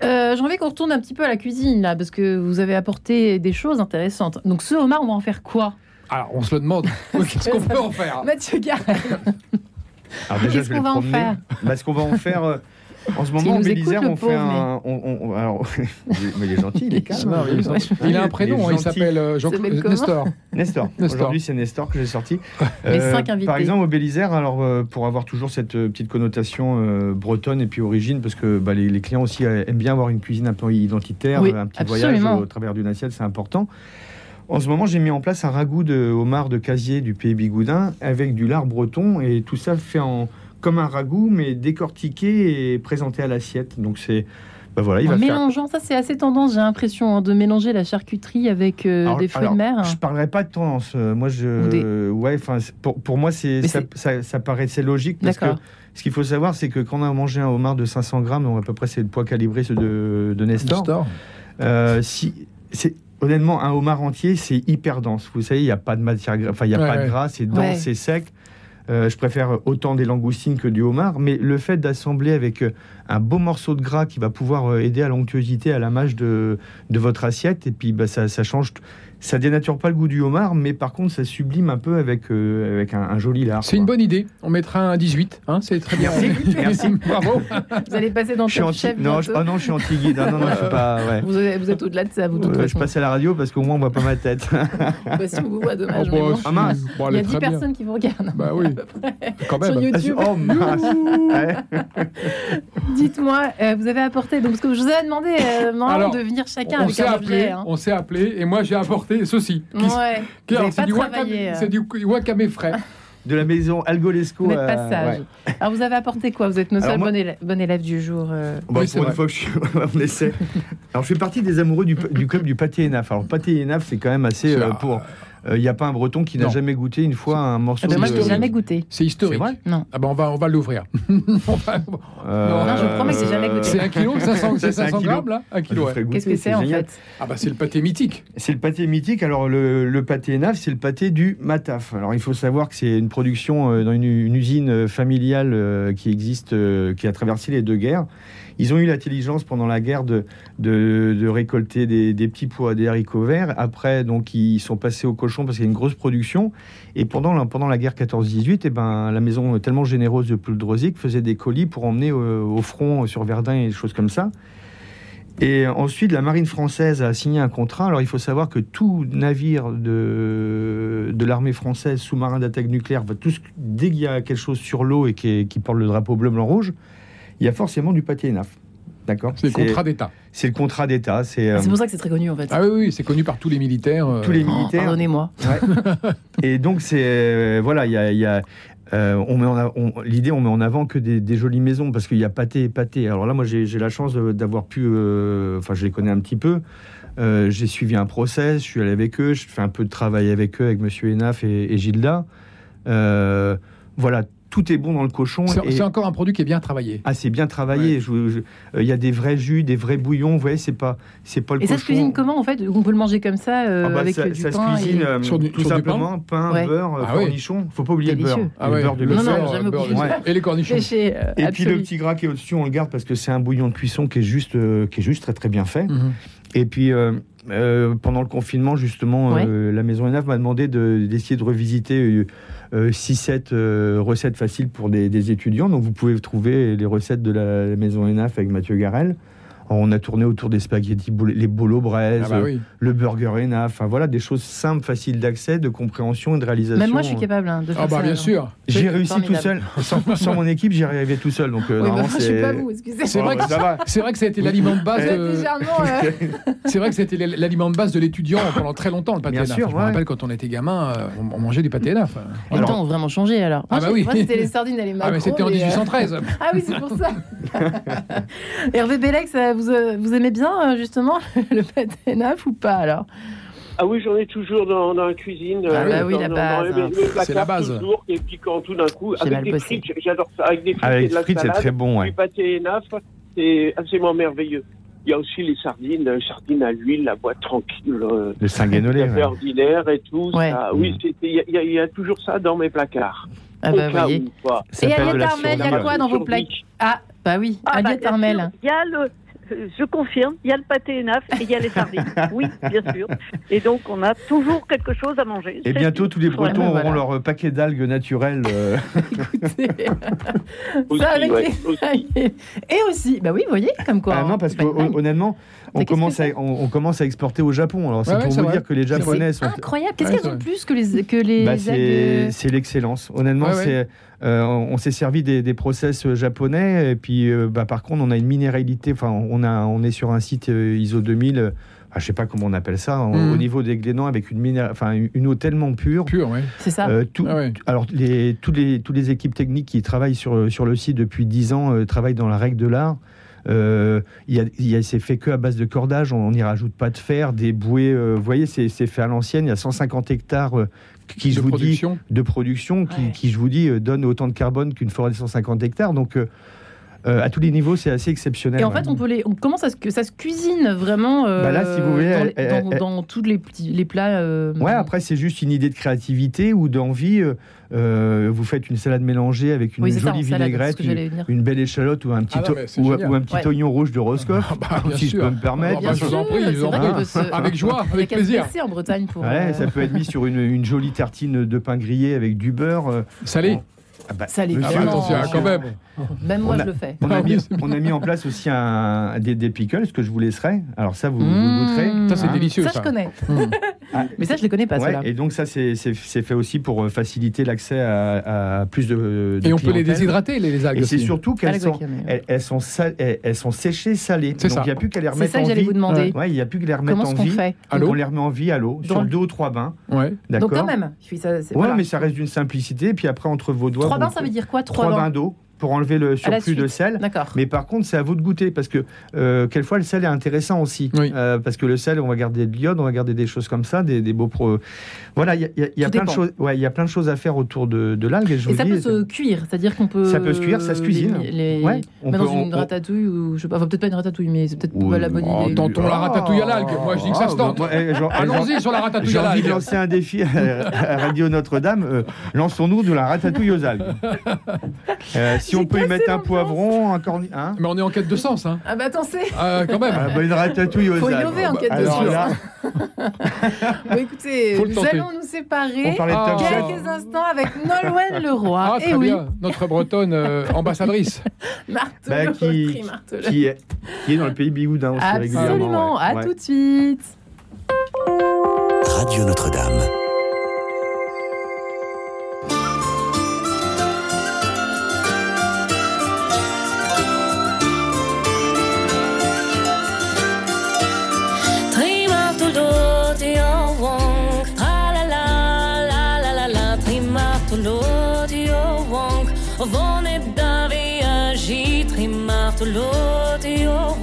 Euh, J'ai envie qu'on retourne un petit peu à la cuisine là, parce que vous avez apporté des choses intéressantes. Donc ce homard, on va en faire quoi? Alors, on se le demande. Qu'est-ce qu'on peut en faire? Mathieu Garel. Qu'est-ce qu'on va en faire? Bah, Ce qu'on va en faire. Euh, en ce moment, en Bélisère, on fait un. alors, mais il est gentil, il est calme. il, a un prénom, il s'appelle euh, Nestor. Nestor. Aujourd'hui, c'est Nestor que j'ai sorti. Euh, cinq invités. Par exemple, au Bélisère, alors, euh, pour avoir toujours cette petite connotation bretonne et puis origine, parce que bah, les, clients aussi aiment bien avoir une cuisine un peu identitaire, un petit voyage au travers d'une assiette, c'est important. En ce moment, j'ai mis en place un ragoût de homard de casier du pays Bigoudin avec du lard breton et tout ça fait en, comme un ragoût, mais décortiqué et présenté à l'assiette. Donc c'est bah voilà, il en va mélangeant, ça c'est assez tendance, j'ai l'impression, hein, de mélanger la charcuterie avec euh, des fruits de mer. Je parlerai pas de tendance. Moi, je, ouais, enfin, pour, pour, moi, c'est ça, ça, ça, paraissait logique parce que ce qu'il faut savoir, c'est que quand on a mangé un homard de 500 grammes, donc à peu près c'est le poids calibré de, de Nestor. Nestor. Euh, si c'est honnêtement, un homard entier, c'est hyper dense. Vous savez, il n'y a pas de matière, enfin, il n'y a pas de gras, c'est dense, c'est sec. Euh, je préfère autant des langoustines que du homard, mais le fait d'assembler avec euh, un beau morceau de gras qui va pouvoir euh, aider à l'onctuosité, à la mâche de, votre assiette, et puis bah, ça change ça dénature pas le goût du homard, mais par contre, ça sublime un peu avec, euh, avec un, joli lard. C'est une bonne idée. On mettra un 18. Hein, c'est très bien. Merci. Bravo. Vous allez passer dans le chef. Non, je, oh non, je suis anti-guide. Non, non, non, je suis pas. Ouais. Vous, êtes, vous êtes au-delà de ça, vous. Euh, je passe à la radio parce qu'au moins, on voit pas ma tête. bah, si on vous voit, dommage. Oh, bon. ah, mince. Bon, Il y a 10 personnes qui vous regardent. Bah oui. Quand même. Sur YouTube. Oh, mince. Dites-moi, euh, vous avez apporté. Donc, ce que je vous avais demandé euh, de venir chacun avec un objet. Hein. On s'est appelé et moi, j'ai apporté ceci. Ouais. C'est du, wakame, euh. du wakame frais. de la maison Algolesco. Vous passage. Alors vous avez apporté quoi? Vous êtes nos seuls bon, élève, du jour. Euh... Bon, pour une fois que je suis... on essaie. Alors je fais partie des amoureux du, du club du pâté Enaf. Alors pâté Enaf, c'est quand même assez euh, pour il euh, n'y a pas un Breton qui n'a jamais goûté une fois un morceau ah ben Moi, je jamais goûté. C'est historique. Vrai? Non. Ah ben on va, on va l'ouvrir. euh... Non, je promets que j'ai jamais goûté. C'est un kilo, 500, 500 grammes, là Un kilo, ouais. Qu'est-ce que c'est, en fait? Ah bah c'est le pâté mythique. C'est le pâté mythique. Alors, le, le pâté naf, c'est le pâté du Mataf. Alors, il faut savoir que c'est une production euh, dans une, une usine familiale euh, qui existe, qui a traversé les deux guerres. Ils ont eu l'intelligence pendant la guerre de, de, récolter des, petits pois, des haricots verts. Après, donc, ils sont passés au cochon parce qu'il y a une grosse production. Et pendant la, pendant la guerre 14-18, eh ben, la maison tellement généreuse de Puldrosic faisait des colis pour emmener au, front sur Verdun et des choses comme ça. Et ensuite, la marine française a signé un contrat. Alors, il faut savoir que tout navire de, de l'armée française, sous-marin d'attaque nucléaire, va tout, dès qu'il y a quelque chose sur l'eau et qui porte le drapeau bleu, blanc, rouge, il y a forcément du pâté ENAF. D'accord C'est le contrat d'État. C'est le contrat d'État. C'est euh, pour ça que c'est très connu en fait. Ah oui, oui c'est connu par tous les militaires. Euh, tous les militaires. Pardonnez-moi. Et donc, c'est. Euh, voilà, il y a. on met l'idée, on met en avant que des, jolies maisons parce qu'il y a pâté et pâté. Alors là, moi, j'ai la chance d'avoir pu, enfin, je les connais un petit peu. j'ai suivi un process, je suis allé avec eux, je fais un peu de travail avec eux, avec Monsieur Enaf et, et Gilda. voilà, tout est bon dans le cochon. C'est encore un produit qui est bien travaillé. Ah, c'est bien travaillé. Euh, il y a des vrais jus, des vrais bouillons. Vous voyez, c'est pas, c'est pas le Et ça se cuisine comment en fait? On peut le manger comme ça euh, ah bah, avec ça, du ça pain se cuisine euh, tout simplement pain, beurre, ah cornichon. Faut pas oublier le beurre. Ah le beurre de non, non, jamais Et les cornichons. et puis le petit gras qui est au-dessus, on le garde parce que c'est un bouillon de cuisson qui est juste, qui est juste très très bien fait. Mhm. Et puis pendant le confinement, justement, la Maison ENAF m'a demandé d'essayer de, revisiter 6-7 recettes faciles pour des, des, étudiants. Donc vous pouvez trouver les recettes de la Maison ENAF avec Mathieu Garel. On a tourné autour des spaghettis, les bolo braise, ah bah le burger ena, enfin voilà, des choses simples, faciles d'accès, de compréhension et de réalisation. Même moi, je suis capable hein, de faire ah bah, bien sûr. J'ai réussi tout seul. Sans, mon équipe, j'y arrivais tout seul. Donc, euh, oui, bah, suis pas vous, excusez-moi. C'est vrai, que, vrai que ça a été l'aliment de base. De... c'est vrai que c'était l'aliment de base de l'étudiant pendant très longtemps, le pâté Bien sûr, Je me rappelle quand on était gamin, euh, on, mangeait du pâté ena. Les temps ont vraiment changé alors. Ah bah oui. Moi, c'était les sardines et les macros. Ah mais c'était en 1813. Ah oui, c'est pour ça. Hervé Bélec, vous vous aimez bien euh, justement le pâté naf ou pas alors? Ah oui, j'en ai toujours dans, dans la cuisine. Ah bah oui, la base. C'est la base. Toujours, et piquant tout d'un coup. Avec des frites, j'adore ça. Avec des frites, Avec de la frites, c'est très bon. Ouais. Du pâté naf, c'est absolument merveilleux. Il y a aussi les sardines, les sardines à l'huile, la boîte tranquille. Euh, le sanguinolé. Ouais. ordinaire et tout. Ouais. Ça. Oui, il y, y, a toujours ça dans mes placards. Ah bah, voyez. Et Aliette Armel, il y a quoi dans vos placards? Ah, bah oui, ah, Aliette bah, Armel. Il y a le je confirme, il y a le pâté ENAF et il y a les sardines. Oui, bien sûr. Et donc, on a toujours quelque chose à manger. Et bientôt, tous les Bretons auront leur paquet d'algues naturelles. Euh. Écoutez, ça avec Et aussi, bah oui, vous voyez, comme quoi. Ah non, parce qu'honnêtement, on commence, à, on, commence à exporter au Japon. Alors, c'est pour vous dire que les Japonais sont. Incroyable. Qu'est-ce qu'elles ont plus que les, que les bah, C'est l'excellence. Honnêtement, c'est. Euh, on s'est servi des, des, process japonais et puis euh, bah, par contre on a une minéralité enfin on a on est sur un site euh, ISO 2000 ah, je sais pas comment on appelle ça, au mm. niveau des glénans avec une, enfin, une eau tellement pure. Pure, oui. C'est ça. tout, ah Alors, les, tous les, toutes les équipes techniques qui travaillent sur, sur le site depuis 10 ans travaillent dans la règle de l'art. Euh, il y a, c'est fait que à base de cordage, on n'y rajoute pas de fer, des bouées. Euh, vous voyez, c'est, fait à l'ancienne. Il y a 150 hectares euh, qui, je vous dis, de production, qui, qui, je vous dis, donne autant de carbone qu'une forêt de 150 hectares. Donc à tous les niveaux, c'est assez exceptionnel. Et en fait, on peut les, on commence à ce que ça se cuisine vraiment bah là, si vous voulez, dans, tous les, petits, les plats. Ouais, après, c'est juste une idée de créativité ou d'envie. Euh, vous faites une salade mélangée avec une jolie vinaigrette, une, belle échalote ou un petit, ah ou, un petit oignon rouge de Roscoff, ah bah, si je peux me permettre. Ah bah, je vous en prie, avec joie, avec plaisir. en Bretagne pour. Ouais, ça peut être mis sur une, jolie tartine de pain grillé avec du beurre. Euh, Salé. Ah bah, Salé. attention, quand même. Même moi, je le fais. On a, mis, on a mis en place aussi un, des, des, pickles que je vous laisserai. Alors ça, vous, mmh. goûterez. Ça, c'est hein délicieux. Ça, je connais. Mmh. Ah, mais ça, je ne les connais pas. Ouais, et donc ça, c'est fait aussi pour euh, faciliter l'accès à, plus de, Et on peut les déshydrater, les, algues. Et c'est surtout qu'elles sont, elles, sont elles, sont séchées, salées. Donc il n'y a plus qu'à les remettre en vie. C'est ça que j'allais vous demander. Ouais, il n'y a plus qu'à les remettre en vie. On les remet en vie à l'eau, sur deux ou trois bains. Donc quand même. Oui, mais ça reste d'une simplicité. Et puis après, entre vos doigts. Trois bains, ça veut dire quoi Trois bains d'eau pour enlever le surplus de sel. Mais par contre, c'est à vous de goûter parce que euh, quelquefois le sel est intéressant aussi. Euh, parce que le sel, on va garder de l'iode, on va garder des choses comme ça, des, beaux pro. Voilà, il y a, plein de choses. Ouais, il y a plein de choses à faire autour de, de l'algue. Et, ça peut se cuire, c'est-à-dire qu'on peut. Ça peut se cuire, ça se cuisine. ouais, on dans une ratatouille ou je sais pas, peut-être pas une ratatouille, mais c'est peut-être pas la bonne idée. Tentons la ratatouille à l'algue. Moi, je dis que ça se tente. Ah, Allons-y sur la ratatouille à l'algue. J'ai envie de lancer un défi à Radio Notre-Dame. Euh, lançons-nous de la ratatouille aux algues. si on peut y mettre un poivron, un cornichon. Hein Mais on est en quête de sens. Hein. Ah bah attends, c'est. Ah, quand même. Ah bah, une ratatouille aux Faut innover en quête de sens. bon, écoutez, nous allons nous séparer quelques instants avec Nolwenn Leroy. Ah, très Et bien. Oui. Notre bretonne euh, ambassadrice. Marteau, bah, qui, qui, est, qui est dans le pays bigoudin aussi Absolument. régulièrement. À tout de suite. Radio Notre-Dame. niet geen maagdeloot in je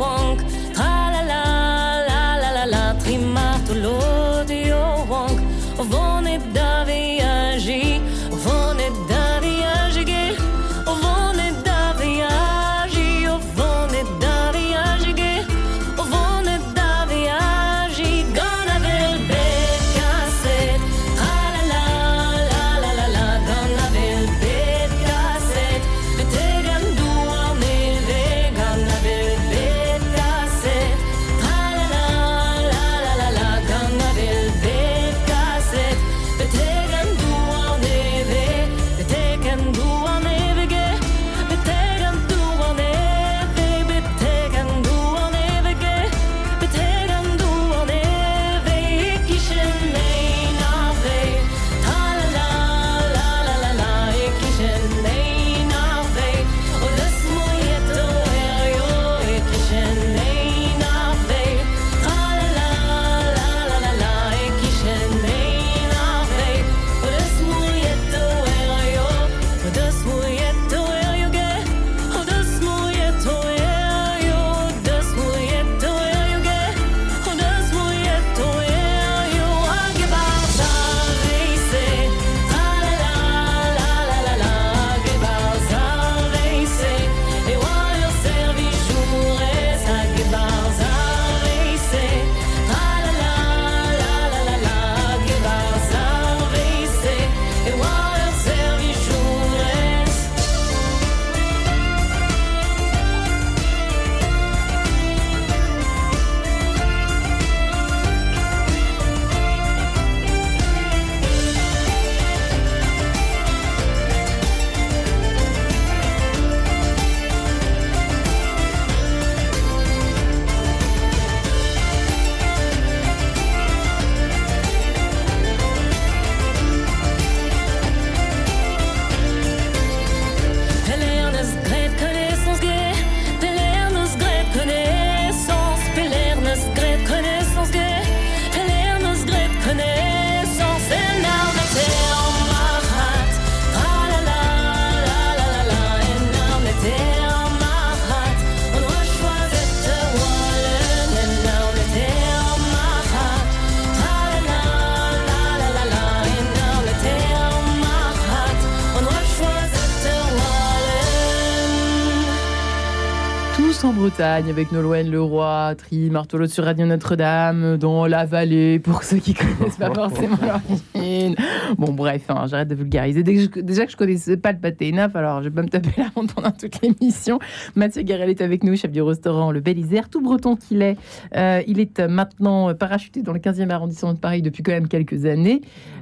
Bretagne avec Nolwenn Leroy, Tri, Martolo sur Radio Notre-Dame, dans la vallée, pour ceux qui connaissent pas forcément l'origine. Bon, bref, hein, j'arrête de vulgariser. Déjà que je connaissais pas le pâté neuf, alors je vais pas me taper la honte pendant toute l'émission. Mathieu Garel est avec nous, chef du restaurant Le Bel Isère, tout breton qu'il est. Euh, il est maintenant parachuté dans le 15e arrondissement de Paris depuis quand même quelques années.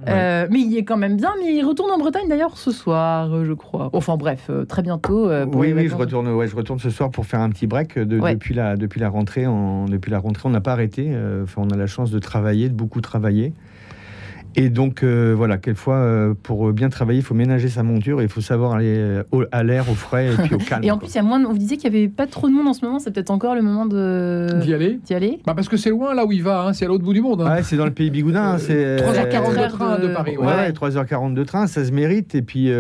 Euh, mais il est quand même bien, mais il retourne en Bretagne d'ailleurs ce soir, je crois. Enfin bref, très bientôt. oui, oui, je retourne, ouais, je retourne ce soir pour faire un petit break depuis, la, depuis la rentrée. En, depuis la rentrée, on n'a pas arrêté. Euh, enfin, on a la chance de travailler, de beaucoup travailler. Et donc, euh, voilà, quelquefois, euh, pour bien travailler, il faut ménager sa monture et il faut savoir aller à l'air, au frais et puis au calme. et en plus, il y a moins vous disiez qu'il n'y avait pas trop de monde en ce moment, c'est peut-être encore le moment de... d'y aller. D'y aller. Bah parce que c'est loin là où il va, hein, c'est à l'autre bout du monde. Hein. Ouais, c'est dans le pays bigoudin. Hein, c'est 3h40 de train de, Paris. Ouais, 3h40 de train, ça se mérite. Et puis.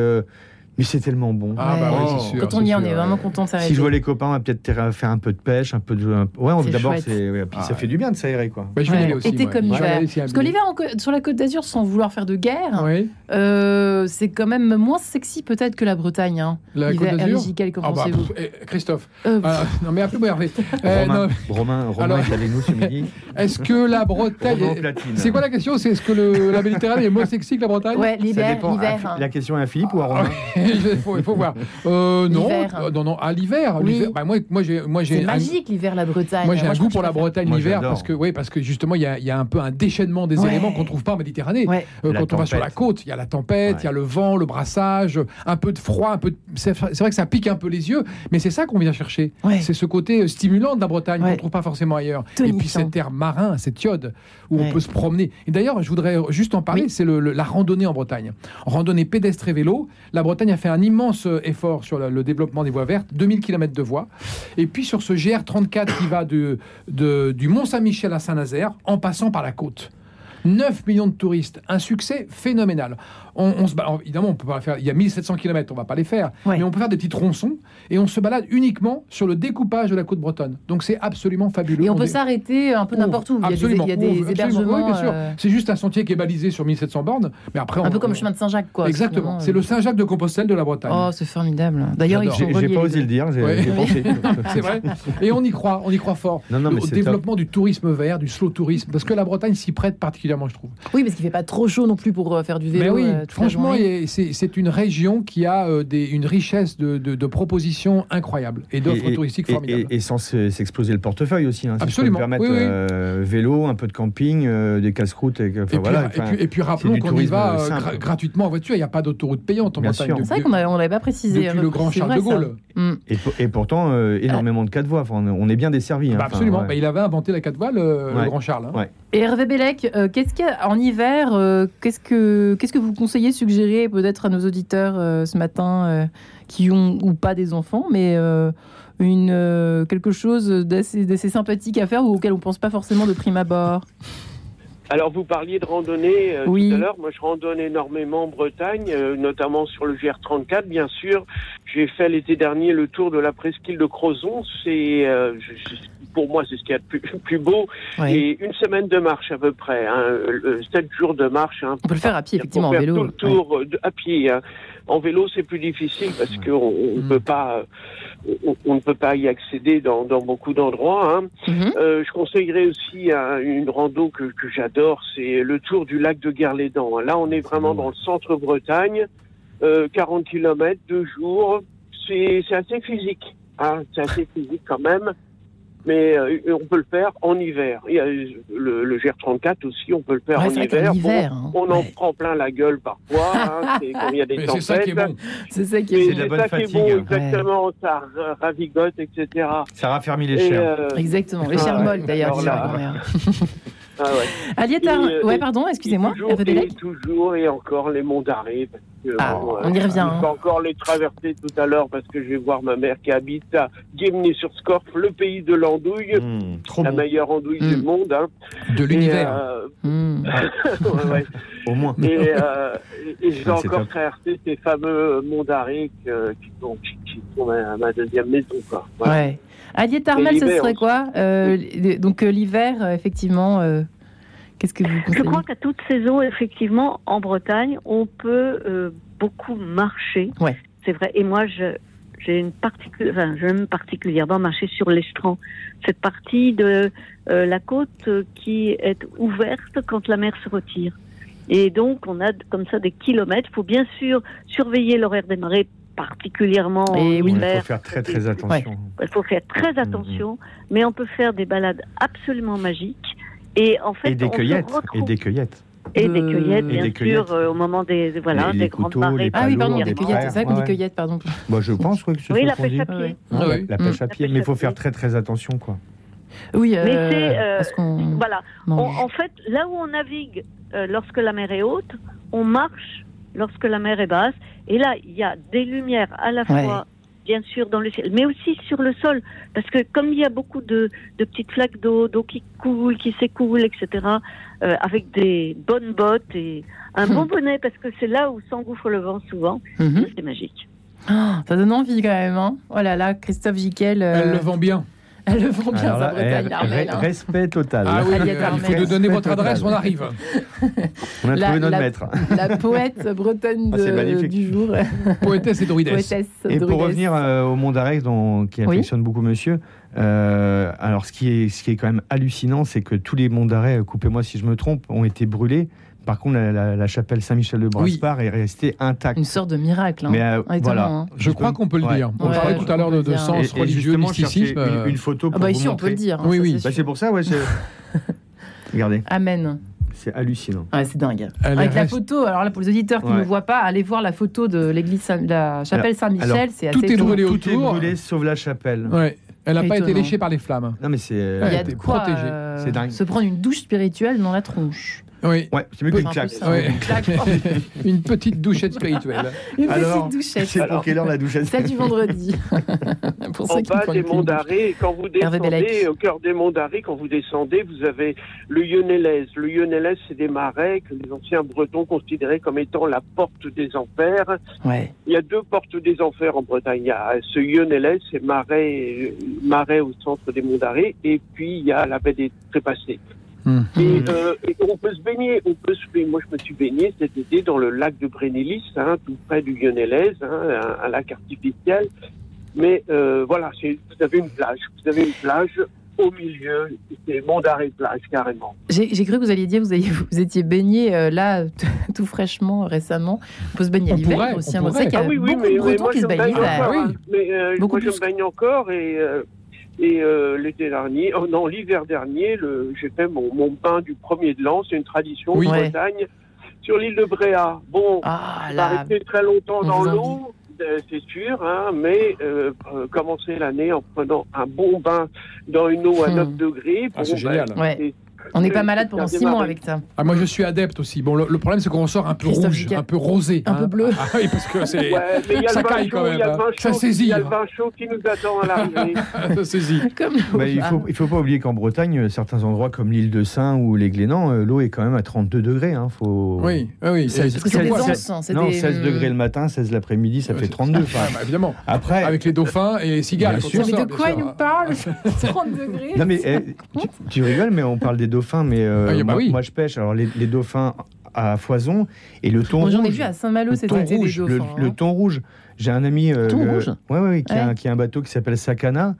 Mais c'est tellement bon. Ah bah oui, c'est sûr. Quand on y est, on est vraiment content de s'arrêter. Si je vois les copains, on va peut-être faire un peu de pêche, un peu de. Ouais, d'abord, c'est. puis ça fait du bien de s'aérer, quoi. Bah, je vais aller aussi. Été comme hiver. Parce que l'hiver, sur la Côte d'Azur, sans vouloir faire de guerre, euh, c'est quand même moins sexy peut-être que la Bretagne. Hein. La Côte d'Azur. Comment ah bah, pensez-vous eh, Christophe. Euh, ah, non, mais appelez-moi Hervé. Euh, Romain, Romain, est avec nous ce midi. Est-ce que la Bretagne. C'est quoi la question? C'est est-ce que la Méditerranée est moins sexy que la Bretagne? Ouais, l'hiver. La question est à Philippe ou à Romain? Il faut voir. Euh, non, euh, non, non, à l'hiver. Bah, moi, moi, j'ai, moi, j'ai. C'est magique l'hiver, la Bretagne. Moi, j'ai un goût pour la Bretagne l'hiver parce que, oui, parce que justement, il y a, y a, un peu un déchaînement des éléments qu'on trouve pas en Méditerranée. Euh, quand on va sur la côte, il y a la tempête, il y a le vent, le brassage, un peu de froid, un peu. C'est vrai que ça pique un peu les yeux, mais c'est ça qu'on vient chercher. C'est ce côté stimulant de la Bretagne qu'on trouve pas forcément ailleurs. Et puis cet air marin, cette iode où on peut se promener. Et d'ailleurs, je voudrais juste en parler, c'est la randonnée en Bretagne. Randonnée pédestre et vélo. La Bretagne a fait un immense effort sur le, développement des voies vertes, 2000 km de voies. Et puis sur ce GR34 qui va du Mont-Saint-Michel à Saint-Nazaire, en passant par la côte. 9 millions de touristes, un succès phénoménal on, se évidemment, on peut pas faire. Il y a 1700 km, on va pas les faire, mais on peut faire des petits tronçons et on se balade uniquement sur le découpage de la côte bretonne. Donc c'est absolument fabuleux. Et on, peut s'arrêter un peu n'importe où. Absolument. Il y a des, il y a des hébergements. Oui, bien sûr. Euh, c'est juste un sentier qui est balisé sur 1700 bornes, mais après un peu comme le chemin de Saint-Jacques, quoi. Exactement. C'est le Saint-Jacques de Compostelle de la Bretagne. Oh, c'est formidable. D'ailleurs, j'ai pas osé le dire. J'ai pensé. c'est vrai. Et on y croit, on y croit fort. Au développement du tourisme vert, du slow tourisme, parce que la Bretagne s'y prête particulièrement, je trouve. Oui, parce qu'il fait pas trop chaud non plus pour euh, faire du vélo. Mais oui, euh, franchement, c'est une région qui a euh, des, une richesse de, de, propositions incroyables et d'offres touristiques formidables. Et, sans s'exploser le portefeuille aussi. Hein, Absolument. permettre euh, vélo, un peu de camping, euh, des casse-croûtes. Et, puis, voilà, et, puis, rappelons qu'on y va gratuitement en voiture. Il n'y a pas d'autoroute payante en Bretagne. C'est vrai qu'on n'avait pas précisé. Depuis le Grand Charles de Gaulle. Mm. Et, pourtant, énormément de quatre voies. on est bien desservi. Hein, bah, absolument. Bah, il avait inventé la quatre voies, le, Grand Charles. Hein. Et Hervé Bellec, qu'est-ce qu'il y a en hiver Qu'est-ce que qu'est-ce que vous conseillez, suggérez peut-être à nos auditeurs euh, ce matin euh, qui ont ou pas des enfants, mais euh, une, quelque chose d'assez sympathique à faire ou auquel on pense pas forcément de prime abord? Alors vous parliez de randonnée tout à l'heure. Moi je randonne énormément en Bretagne, notamment sur le GR34 bien sûr. J'ai fait l'été dernier le tour de la presqu'île de Crozon. C'est pour moi c'est ce qu'il y a de plus, plus beau. Et une semaine de marche à peu près, hein, sept jours de marche. Hein, on peut le faire à pied effectivement en vélo. Tout le tour à pied. Hein. En vélo, c'est plus difficile parce qu'on on mm. peut pas, on, ne peut pas y accéder dans, dans beaucoup d'endroits. Hein. Mm-hmm. Euh, je conseillerais aussi une rando que, que j'adore, c'est le tour du lac de Guerlédan. Là, on est vraiment dans le centre Bretagne, euh, 40 km, deux jours. C'est assez physique. Hein. C'est assez physique quand même mais euh, on peut le faire en hiver. Il y a le, le GR34 aussi, on peut le faire en hiver. Hein. on en prend plein la gueule parfois, hein, quand il y a des tempêtes. C'est ça qui est bon. C'est ça qui est, bon. ça qui est bon, exactement. Ça ravigote, etc. Ça raffermit les chairs. Euh, exactement, les chairs molles d'ailleurs. Ah ouais. Aliétar, euh, ouais, pardon, excusez-moi. Et toujours et encore les monts d'arrêt. Ah, on y revient. Je vais encore les traverser tout à l'heure parce que je vais voir ma mère qui habite à Guémené-sur-Scorff, le pays de l'andouille, mmh, la meilleure andouille du mmh. monde. Hein. De l'univers. Euh... Mmh. ouais, Au moins. Et, euh, et, je vais ah, encore traverser ces fameux monts d'arrêt qui, sont, qui, sont ma, deuxième maison. Quoi. Ouais. Aliette Tarmel, ce serait quoi euh, Donc euh, l'hiver, euh, effectivement, qu'est-ce que vous Je crois qu'à toute saison, effectivement, en Bretagne, on peut beaucoup marcher. Ouais. C'est vrai. Et moi, je, j'ai une enfin, j'aime particulièrement marcher sur l'estran, cette partie de euh, la côte qui est ouverte quand la mer se retire. Et donc, on a comme ça des kilomètres. Il faut bien sûr surveiller l'horaire des marées particulièrement et oui, Il faut faire très très attention. Il faut faire très mm, attention, mm. mais on peut faire des balades absolument magiques. Et en fait, et des cueillettes. Et des cueillettes. Et des cueillettes, bien sûr, euh, au moment des, voilà, des grandes marées. ah oui, pardon, des cueillettes, c'est ça qu'on dit cueillettes, pardon. Moi, je pense que c'est Oui, la pêche à pied. La pêche à pied, mais il faut faire très très attention, quoi. Oui, mais c'est euh, voilà. en fait, là où on navigue euh, lorsque la mer est haute, on marche lorsque la mer est basse. Et là, il y a des lumières à la fois, bien sûr, dans le ciel, mais aussi sur le sol. Parce que comme il y a beaucoup de, petites flaques d'eau, d'eau qui coule, qui s'écoule, etc., euh, avec des bonnes bottes et un bon bonnet, parce que c'est là où s'engouffre le vent souvent, mhm. c'est magique. Ah, ça donne envie quand même. Hein oh là là, Christophe Jiquel. Elle le vend bien. Elle le vend bien, sa Bretagne, hein. Respect total. Ah oui, il faut nous donner votre adresse, on arrive. On a trouvé notre maître. La poète bretonne ah, du jour. Poétesse et druidesse. et pour revenir euh, au Mont d'Arex, qui affectionne beaucoup monsieur, euh, alors ce qui, est, ce qui est quand même hallucinant, c'est que tous les monts d'arrêt, coupez-moi si je me trompe, ont été brûlés par contre, la, chapelle Saint-Michel de Braspar est restée intacte. Une sorte de miracle. Hein. Mais euh, voilà. Hein. Je crois qu'on peut le dire. On parlait tout à l'heure de, sens religieux, mysticisme. Une, une, photo pour ah bah ici, on peut le dire. Hein, oui, oui. Bah, c'est pour ça, ouais. Regardez. Amen. C'est hallucinant. Ouais, c'est dingue. Avec la photo, alors là, pour les auditeurs qui ne voient pas, allez voir la photo de l'église, la chapelle Saint-Michel. C'est assez Tout est brûlé autour. Tout est brûlé, sauf la chapelle. Ouais. Elle n'a pas été léchée par les flammes. Non, mais c'est. Il y a de quoi euh, se prendre une douche spirituelle dans la tronche. Oui. Ouais, c'est mieux qu'une claque. Une, petite douchette spirituelle. Une petite douchette. C'est pour quelle heure la douchette Celle du vendredi. pour en bas des monts d'Arrée, quand vous descendez, au cœur des monts d'Arrée, quand vous descendez, vous avez le Yonelès. Le Yonelès, c'est des marais que les anciens Bretons considéraient comme étant la porte des enfers. Ouais. Il y a deux portes des enfers en Bretagne. Il y a ce Yonelès, c'est marais, marais au centre des monts d'Arrée, et puis il y a la baie des Trépassés. Mmh. Euh, et, on peut se baigner, on peut se baigner. Moi, je me suis baigné cet été dans le lac de Brénélis, hein, tout près du Lyonnais, hein, un, lac artificiel. Mais euh, voilà, vous avez une plage, vous avez une plage au milieu, c'est mon d'arrêt plage carrément. J'ai cru que vous alliez dire vous, vous étiez baigné euh, là tout fraîchement récemment. On peut se baigner l'hiver aussi. On hein. qu'il y a ah oui, oui, beaucoup de Bretons qui se baignent l'hiver. Oui. Mais moi, je me baigne encore et et euh, l'été dernier, oh non, l'hiver dernier, j'ai fait mon, mon, bain du premier de l'an. C'est une tradition en Bretagne sur l'île de Bréa. Bon, ah, très longtemps dans l'eau, euh, c'est sûr, hein, mais euh, commencer l'année en prenant un bon bain dans une eau à 9 hmm. degrés. Ah, c'est ben, génial. ouais. On n'est pas malade pendant six mois avec ça. Ah, moi, je suis adepte aussi. Bon, le, problème, c'est qu'on ressort un peu rouge, un peu rosé. Un peu hein. bleu. Ah oui, parce que c'est. ça caille quand même. Hein. Ça saisit. Il y a le vin chaud qui nous attend à l'arrivée. ça saisit. Mais il ne faut, il faut pas oublier qu'en Bretagne, certains endroits comme l'île de Saint ou les Glénans, euh, l'eau est quand même à 32 degrés. Hein. Faut... Oui, oui. C'est des Non, 16 degrés le matin, 16 l'après-midi, ça fait 32. Ah, bah, évidemment. Après. Avec les dauphins et les cigales. Mais de quoi il nous parle 30 degrés. Non, mais eh, tu rigoles, mais on parle des dauphins, mais euh, ah, bah moi, je pêche. Alors, les, dauphins à foison et le thon rouge. J'en ai vu à Saint-Malo cet été rouge, le, hein. thon rouge. J'ai un ami euh, rouge ouais, ouais, qui, A, qui, A, un bateau qui s'appelle Sakana.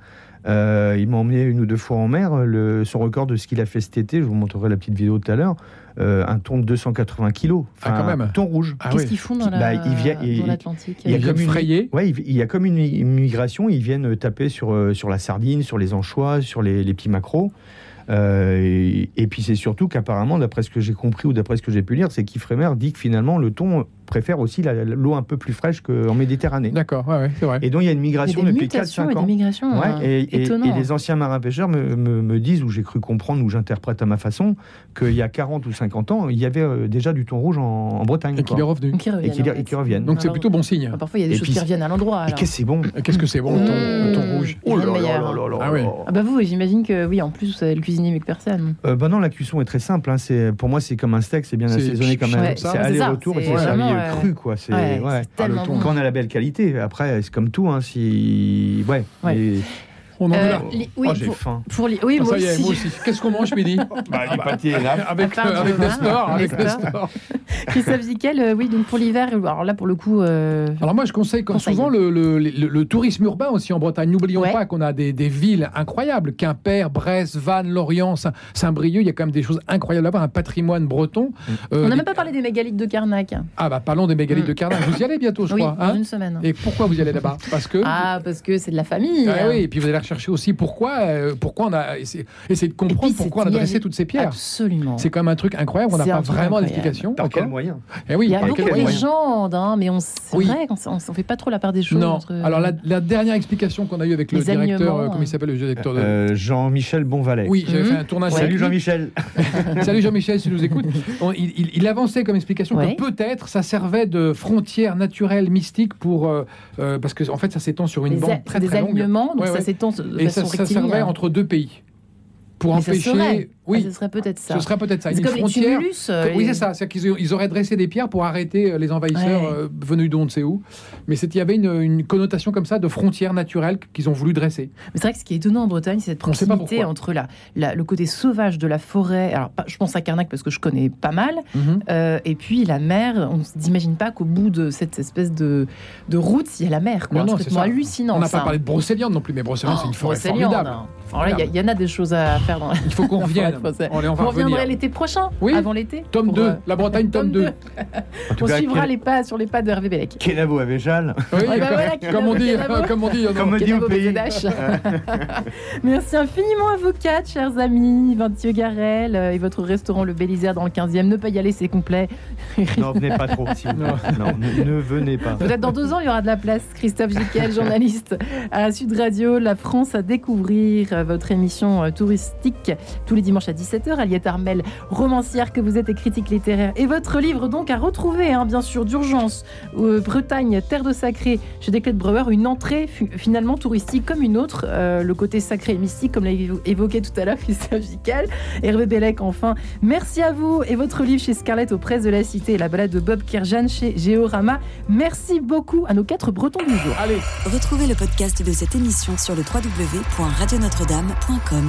Euh, il m'a emmené une ou deux fois en mer. Le, son record de ce qu'il a fait cet été, je vous montrerai la petite vidéo tout à l'heure, euh, un thon de 280 kilos. Enfin, ah, quand même. Un thon rouge. Ah Qu'est-ce qu'ils font dans bah, l'Atlantique il, il, y a comme une, ouais, il, y a comme une, migration. Ils viennent taper sur, sur la sardine, sur les anchois, sur les, les petits macros. Euh, et, puis c'est surtout qu'apparemment, d'après ce que j'ai compris ou d'après ce que j'ai pu lire, c'est qu'Ifremer dit que finalement le thon préfère aussi l'eau un peu plus fraîche qu'en Méditerranée. D'accord, ouais, c'est vrai. Et donc il y a une migration depuis 4-5 ans. Et, et, et, les anciens marins pêcheurs me, me, disent, ou j'ai cru comprendre, ou j'interprète à ma façon, qu'il y a 40 ou 50 ans, il y avait euh, déjà du thon rouge en, Bretagne. Et qu'il est revenu. Et qu'il revienne. Donc c'est plutôt bon signe. parfois il y a des choses qui reviennent à l'endroit. Et qu'est-ce que c'est bon Qu'est-ce que c'est bon, le thon rouge Oh là là là Ah, oui. ah bah vous, j'imagine que oui, en plus vous savez le cuisiner avec personne. Euh, bah non, la cuisson est très simple. Hein. Pour moi, c'est comme un steak, c'est bien assaisonné comme un. C'est aller-retour et c'est servi cru, quoi. Ouais, Quand on a la belle qualité, après, c'est comme tout. Hein, si... ouais. On en est là. oh, j'ai faim. Pour les... Oui, ah, moi, ça aussi. Y est, moi aussi. Qu'est-ce qu'on mange midi bah, Du pâté là. Avec, euh, avec Nestor. Avec Nestor. Christophe Zickel, euh, oui, donc pour l'hiver, alors là, pour le coup. Euh... Alors moi, je conseille quand souvent le, le, le, le, tourisme urbain aussi en Bretagne. N'oublions ouais. pas qu'on a des, des, villes incroyables. Quimper, Brest, Vannes, Lorient, Saint-Brieuc. Il y a quand même des choses incroyables là-bas, un patrimoine breton. Mm. Euh, On n'a même pas parlé des mégalithes de Carnac. Ah bah parlons des mégalithes mm. de Carnac. Vous y allez bientôt, je oui, crois. Dans une semaine. Et pourquoi vous y allez là-bas? Parce que. Ah, parce que c'est de la famille. Ah, oui, et puis vous allez rechercher aussi pourquoi, euh, pourquoi on a essayé, essayé de comprendre pourquoi on a dressé toutes ces pierres. Absolument. C'est quand même un truc incroyable. On n'a pas vraiment d'explication. Par quel moyen eh oui, Il y a beaucoup de légendes, hein, mais on, c'est Oui. vrai qu'on on, on fait pas trop la part des choses. Non. entre- Alors la, la dernière explication qu'on a eue avec le Les directeur, euh, comment il s'appelle le directeur de... Euh, Jean-Michel Bonvalet. Oui, j'avais Mhm. fait un tournage. Ouais. Salut lui. Jean-Michel. Salut Jean-Michel, si tu nous écoutes. On- il, il- il avançait comme explication Ouais. que peut-être ça servait de frontière naturelle mystique pour euh, euh, parce que en fait ça s'étend sur une des, bande a- très des très longue. alignements, donc ça s'étend de Et ça, façon ça servait entre deux pays pour Mais empêcher. Oui, Ah, ce serait peut-être ça. ce serait peut-être ça. Une comme les frontière. tumulus. euh, Oui, les- c'est ça. C'est qu'ils ils auraient dressé des pierres pour arrêter euh, les envahisseurs Ouais. euh, venus d'on ne sait où. Mais c'est- il y avait une, une connotation comme ça de frontière naturelle qu'ils ont voulu dresser. Mais c'est vrai que ce qui est étonnant en Bretagne, c'est cette proximité entre la, la- le côté sauvage de la forêt. Alors, je pense à Carnac parce que je connais pas mal. euh, et puis la mer. On n'imagine pas qu'au bout de cette espèce de, de route, il y a la mer. quoi. Non, non, c'est hallucinant. On n'a pas parlé de Brocéliande non plus, mais Brocéliande, c'est une forêt formidable. hein. Y il y, en a des choses à faire dans Il faut qu'on revienne. Brocé- On est- on reviendrez revenir. l'été prochain, Oui. avant l'été Tome pour, 2, euh, la Bretagne, tome 2. En tout On cas, suivra quel- les pas sur les pas de Hervé Bellec. Kenavo Avéjal. Oui, Ouais, bah comme, voilà, comme on dit, comme on dit, Comme on dit au pays. Merci infiniment avocate, chers amis. Mathieu Garel euh, et votre restaurant Le Bélisère dans le 15e. Ne pas y aller, c'est complet. Non, venez pas trop, vous. Non, ne, ne venez pas. Peut-être dans deux ans, il y aura de la place. Christophe Jiquel, journaliste à Sud Radio, La France à découvrir, euh, votre émission euh, touristique tous les dimanches à 17h. Aliette Armel, romancière que vous êtes et critique littéraire. Et votre livre donc à retrouver, hein, bien sûr, d'urgence. euh, Bretagne, terre de sacré, chez Desclés de Breuer, une entrée finalement touristique comme une autre. Euh, le côté sacré et mystique, comme l'a évo- évoqué tout à l'heure Christophe Jiquel. Hervé Bellec, enfin. Merci à vous et votre livre chez Scarlett aux presses de la Cité et la balade de Bob Kerjan chez Géorama. Merci beaucoup à nos quatre Bretons du jour. Allez. Retrouvez le podcast de cette émission sur le www.radionotre-dame.com.